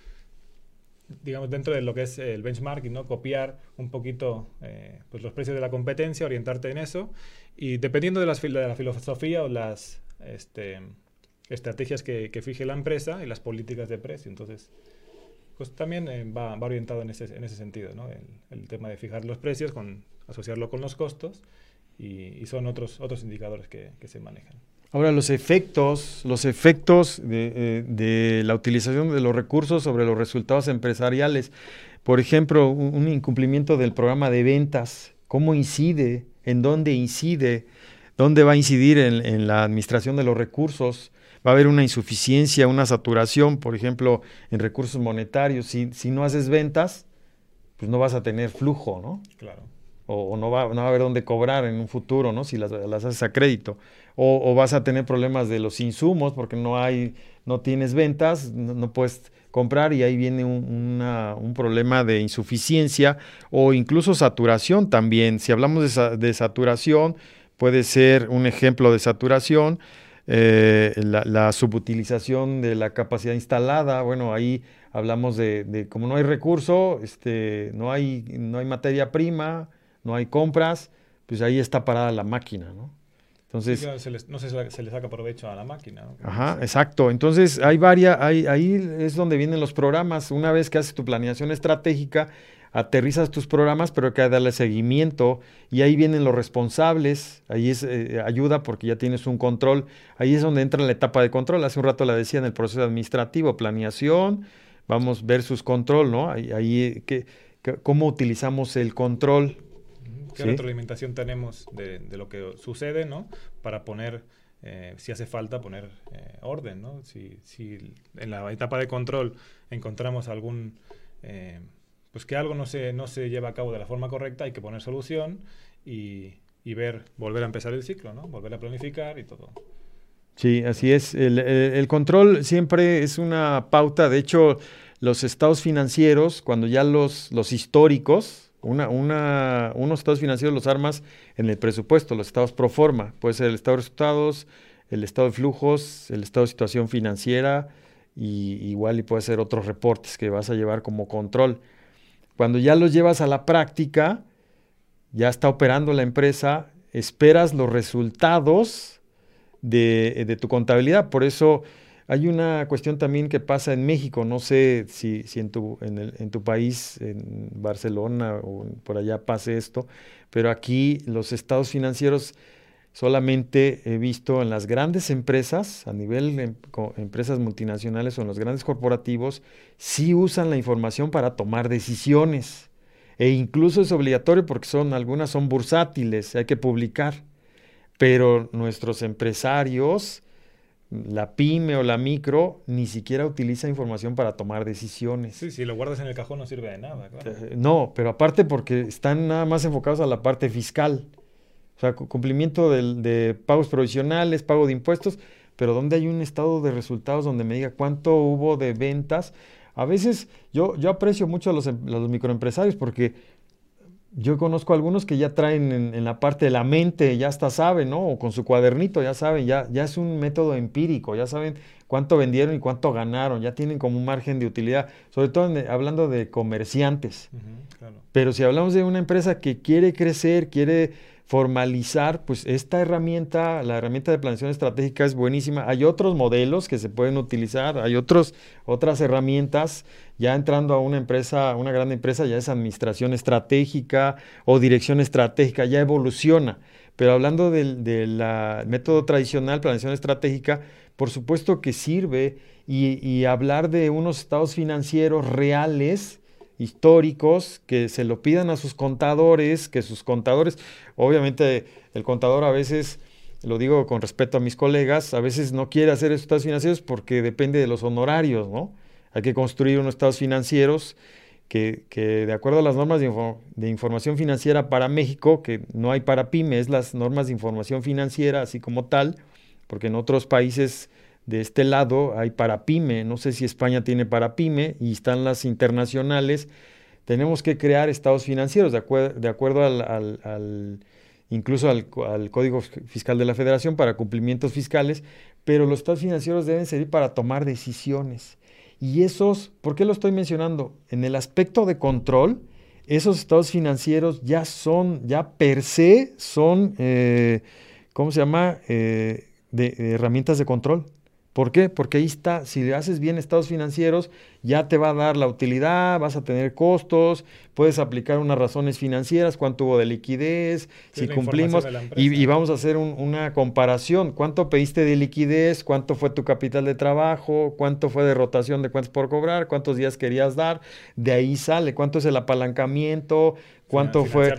digamos, dentro de lo que es el benchmarking, ¿no? Copiar un poquito eh, pues los precios de la competencia, orientarte en eso. Y dependiendo de, las, de la filosofía o las... Este, estrategias que, que, fije la empresa y las políticas de precio. Entonces, pues también eh, va, va, orientado en ese, en ese sentido, ¿no? el, el, tema de fijar los precios, con, asociarlo con los costos y, y son otros, otros indicadores que, que, se manejan. Ahora, los efectos, los efectos de, eh, de, la utilización de los recursos sobre los resultados empresariales. Por ejemplo, un, incumplimiento del programa de ventas, ¿cómo incide? ¿En dónde incide? ¿Dónde va a incidir en, en la administración de los recursos? Va a haber una insuficiencia, una saturación, por ejemplo, en recursos monetarios. Si, si no haces ventas, pues no vas a tener flujo, ¿no? Claro. O, o no, va, no, va, a haber dónde cobrar en un futuro, ¿no? Si las, las haces a crédito. O, o, vas a tener problemas de los insumos porque no hay, no tienes ventas, no, no puedes comprar y ahí viene un, una, un, problema de insuficiencia o incluso saturación también. Si hablamos de, de saturación, puede ser un ejemplo de saturación eh, la, la, subutilización de la capacidad instalada, bueno, ahí hablamos de, de como no hay recurso, este, no, hay, no hay materia prima, no hay compras, pues ahí está parada la máquina, ¿no? Entonces, se les, no se, se, le saca provecho a la máquina. ¿no? Ajá, exacto. Entonces, hay varias, hay, ahí es donde vienen los programas. Una vez que haces tu planeación estratégica, aterrizas tus programas, pero hay que darle seguimiento y ahí vienen los responsables, ahí es eh, ayuda porque ya tienes un control, ahí es donde entra la etapa de control, hace un rato la decía en el proceso administrativo, planeación, vamos versus control, ¿no? Ahí, ahí que, que, cómo utilizamos el control. ¿Qué ¿sí? retroalimentación tenemos de, de, lo que sucede, ¿no? Para poner, eh, si hace falta, poner eh, orden, ¿no? Si, si en la etapa de control encontramos algún eh, pues que algo no se, no se lleva a cabo de la forma correcta, hay que poner solución y, y ver, volver a empezar el ciclo, ¿no? Volver a planificar y todo. Sí, así es. El, control siempre es una pauta. De hecho, los estados financieros, cuando ya los, los históricos, una, una, unos estados financieros los armas en el presupuesto, los estados pro forma. Puede ser el estado de resultados, el estado de flujos, el estado de situación financiera, y igual y puede ser otros reportes que vas a llevar como control. Cuando ya los llevas a la práctica, ya está operando la empresa, esperas los resultados de, tu contabilidad. Por eso hay una cuestión también que pasa en México, no sé si, en, tu, en, tu país, en Barcelona o por allá pase esto, pero aquí los estados financieros solamente he visto en las grandes empresas, a nivel de em, empresas multinacionales o en los grandes corporativos, sí usan la información para tomar decisiones. E incluso es obligatorio porque son, algunas son bursátiles, hay que publicar pero nuestros empresarios, la pyme o la micro, ni siquiera utiliza información para tomar decisiones. Sí, si lo guardas en el cajón no sirve de nada. Eh, no, pero aparte porque están nada más enfocados a la parte fiscal. O sea, cumplimiento de, pagos provisionales, pago de impuestos, pero donde hay un estado de resultados donde me diga cuánto hubo de ventas. A veces yo, yo aprecio mucho a los, em, los microempresarios porque yo conozco algunos que ya traen en, la parte de la mente, ya hasta saben, ¿no? O con su cuadernito, ya saben, ya, ya es un método empírico, ya saben cuánto vendieron y cuánto ganaron, ya tienen como un margen de utilidad, sobre todo hablando de comerciantes. Pero si hablamos de una empresa que quiere crecer, quiere formalizar, pues esta herramienta, la herramienta de planeación estratégica es buenísima. Hay otros modelos que se pueden utilizar, hay otros, otras herramientas. Ya entrando a una empresa, una gran empresa, ya es administración estratégica o dirección estratégica, ya evoluciona. Pero hablando del método tradicional, planeación estratégica, por supuesto que sirve y hablar de unos estados financieros reales, históricos, que se lo pidan a sus contadores, que sus contadores, obviamente el contador a veces, lo digo con respeto a mis colegas, a veces no quiere hacer estados financieros porque depende de los honorarios, ¿no? Hay que construir unos estados financieros que, de acuerdo a las normas de, de, información financiera para México, que no hay para pymes, las normas de información financiera así como tal, porque en otros países de este lado hay para pyme, no sé si España tiene para pyme y están las internacionales. Tenemos que crear estados financieros de, acuerdo al, incluso al, Código Fiscal de la Federación para cumplimientos fiscales, pero los estados financieros deben servir para tomar decisiones. Y esos, ¿por qué lo estoy mencionando? En el aspecto de control, esos estados financieros ya son, ya per se son, eh, ¿cómo se llama? Eh, de, herramientas de control. ¿Por qué? Porque ahí está, si le haces bien estados financieros, ya te va a dar la utilidad, vas a tener costos, puedes aplicar unas razones financieras, cuánto hubo de liquidez, si cumplimos, y, vamos a hacer una comparación, cuánto pediste de liquidez, cuánto fue tu capital de trabajo, cuánto fue de rotación de cuentas por cobrar, cuántos días querías dar, de ahí sale, cuánto es el apalancamiento, cuánto fue,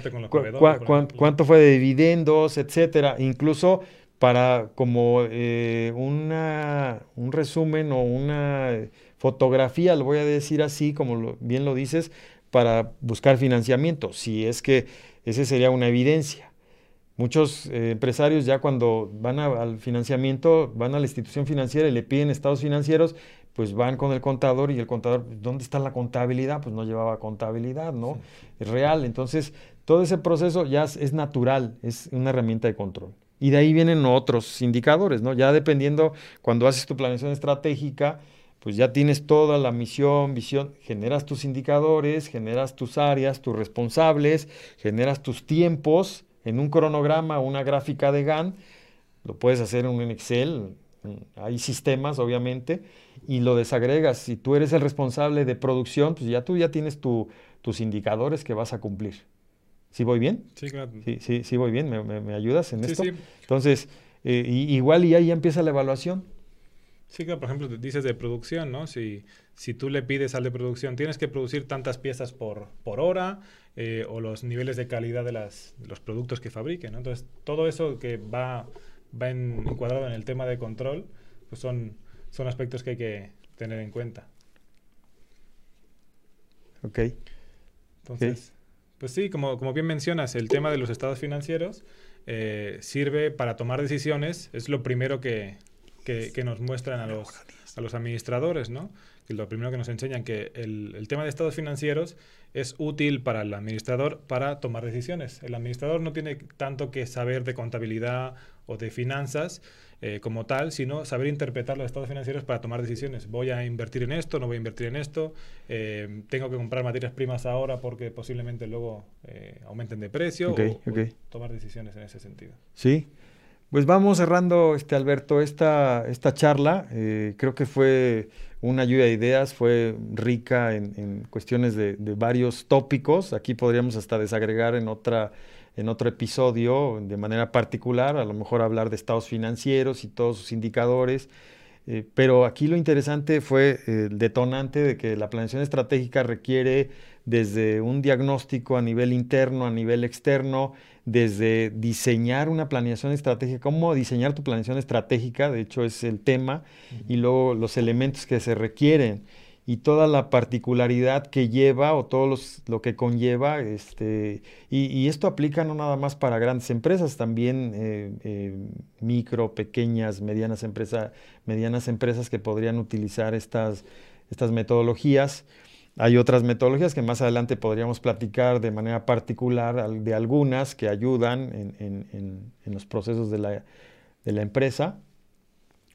cuánto fue de dividendos, etcétera, incluso para como eh, una, un resumen o una fotografía, lo voy a decir así, como bien lo dices, para buscar financiamiento, si es que esa sería una evidencia. Muchos eh, empresarios ya cuando van al financiamiento, van a la institución financiera y le piden estados financieros, pues van con el contador y el contador, ¿dónde está la contabilidad? Pues no llevaba contabilidad, ¿no? Es real. Entonces, todo ese proceso ya es natural, es una herramienta de control. Y de ahí vienen otros indicadores, ¿no? Ya dependiendo, cuando haces tu planeación estratégica, pues ya tienes toda la misión, visión, generas tus indicadores, generas tus áreas, tus responsables, generas tus tiempos en un cronograma, una gráfica de GAN, lo puedes hacer en un Excel, hay sistemas obviamente, y lo desagregas. Si tú eres el responsable de producción, pues ya tú ya tienes tus indicadores que vas a cumplir. ¿Sí voy bien? Sí, claro. Sí, sí, sí voy bien. ¿Me, ayudas en esto? Sí. Entonces, eh, igual y ahí ya empieza la evaluación. Sí, claro, por ejemplo, dices de producción, ¿no? Si, si tú le pides al de producción, tienes que producir tantas piezas por, por hora eh, o los niveles de calidad de, las, los productos que fabriquen, ¿no? Entonces, todo eso que va, va encuadrado en el tema de control, pues son, son aspectos que hay que tener en cuenta. Ok. Entonces... Pues sí, como, como bien mencionas, el tema de los estados financieros eh, sirve para tomar decisiones, es lo primero que, que, que nos muestran a los, a los administradores, ¿no? Que lo primero que nos enseñan que el, el tema de estados financieros es útil para el administrador para tomar decisiones. El administrador no tiene tanto que saber de contabilidad o de finanzas eh, como tal, sino saber interpretar los estados financieros para tomar decisiones. Voy a invertir en esto, no voy a invertir en esto, eh, tengo que comprar materias primas ahora porque posiblemente luego eh, aumenten de precio o, tomar decisiones en ese sentido. Sí. Pues vamos cerrando, este Alberto, esta, esta charla. creo que fue una lluvia de ideas, fue rica en, cuestiones de, varios tópicos. Aquí podríamos hasta desagregar en, otra, en otro episodio de manera particular, a lo mejor hablar de estados financieros y todos sus indicadores. Eh, pero aquí lo interesante fue el detonante de que la planeación estratégica requiere desde un diagnóstico a nivel interno, a nivel externo, desde diseñar una planeación estratégica, cómo diseñar tu planeación estratégica, de hecho es el tema, y luego los elementos que se requieren y toda la particularidad que lleva o todo lo que conlleva. Este, y, esto aplica no nada más para grandes empresas, también eh, eh, micro, pequeñas, medianas, empresas medianas empresas que podrían utilizar estas, estas metodologías. Hay otras metodologías que más adelante podríamos platicar de manera particular de algunas que ayudan en, los procesos de la, empresa.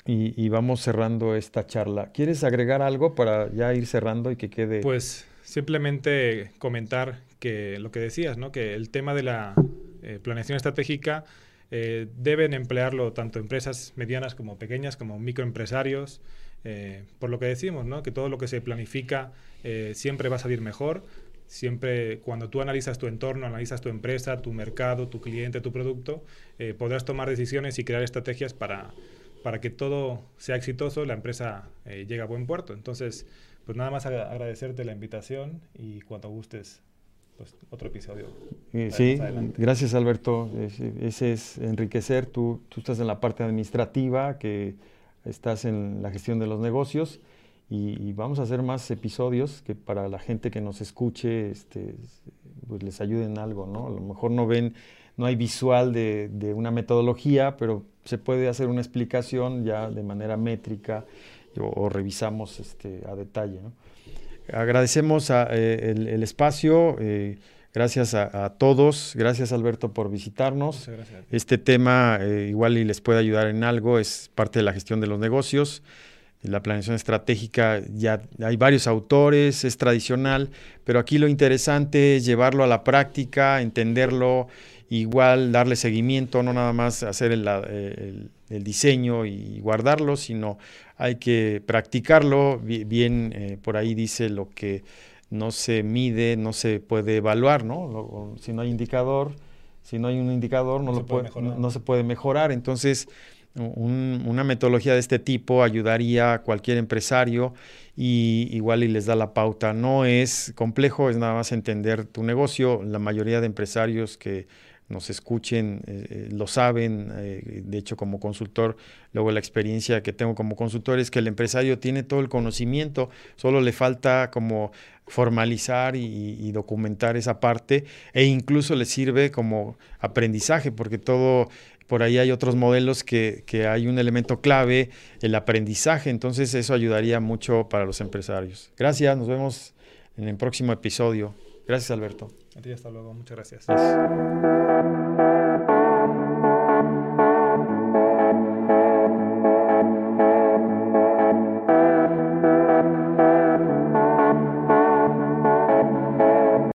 Y, vamos cerrando esta charla. ¿Quieres agregar algo para ya ir cerrando y que quede? Pues simplemente comentar que lo que decías, ¿no? que el tema de la eh, planeación estratégica eh, deben emplearlo tanto empresas medianas como pequeñas, como microempresarios, eh, por lo que decimos, ¿no? que todo lo que se planifica eh, siempre va a salir mejor. Siempre cuando tú analizas tu entorno, analizas tu empresa, tu mercado, tu cliente, tu producto, eh, podrás tomar decisiones y crear estrategias para, para que todo sea exitoso, la empresa llegue a buen puerto. Entonces, pues nada más agradecerte la invitación y cuando gustes, pues otro episodio. sí, gracias Alberto. Ese, es enriquecer. Tú, tú estás en la parte administrativa que estás en la gestión de los negocios y, vamos a hacer más episodios que para la gente que nos escuche este, pues les ayuden algo, ¿no? A lo mejor no ven, no hay visual de, una metodología, pero se puede hacer una explicación ya de manera métrica o, revisamos este, a detalle, Agradecemos eh, el, espacio. Eh, Gracias a, todos, gracias Alberto por visitarnos. Este tema eh, igual y les puede ayudar en algo, es parte de la gestión de los negocios. La planeación estratégica, ya hay varios autores, es tradicional, pero aquí lo interesante es llevarlo a la práctica, entenderlo, igual darle seguimiento, no nada más hacer el, diseño y guardarlo, sino hay que practicarlo. Bien, eh, por ahí dice lo que no se mide, no se puede evaluar, ¿no? Si no hay indicador, si no hay un indicador, no, lo puede, no, se puede mejorar. Entonces, una metodología de este tipo ayudaría a cualquier empresario y igual y les da la pauta. No es complejo, es nada más entender tu negocio. La mayoría de empresarios que nos escuchen, eh, eh, lo saben, eh, de hecho como consultor, luego la experiencia que tengo como consultor es que el empresario tiene todo el conocimiento, solo le falta como formalizar y, documentar esa parte e incluso le sirve como aprendizaje porque todo, por ahí hay otros modelos que, que hay un elemento clave, el aprendizaje, entonces eso ayudaría mucho para los empresarios. Gracias, nos vemos en el próximo episodio. Gracias Alberto. A ti hasta luego, muchas gracias.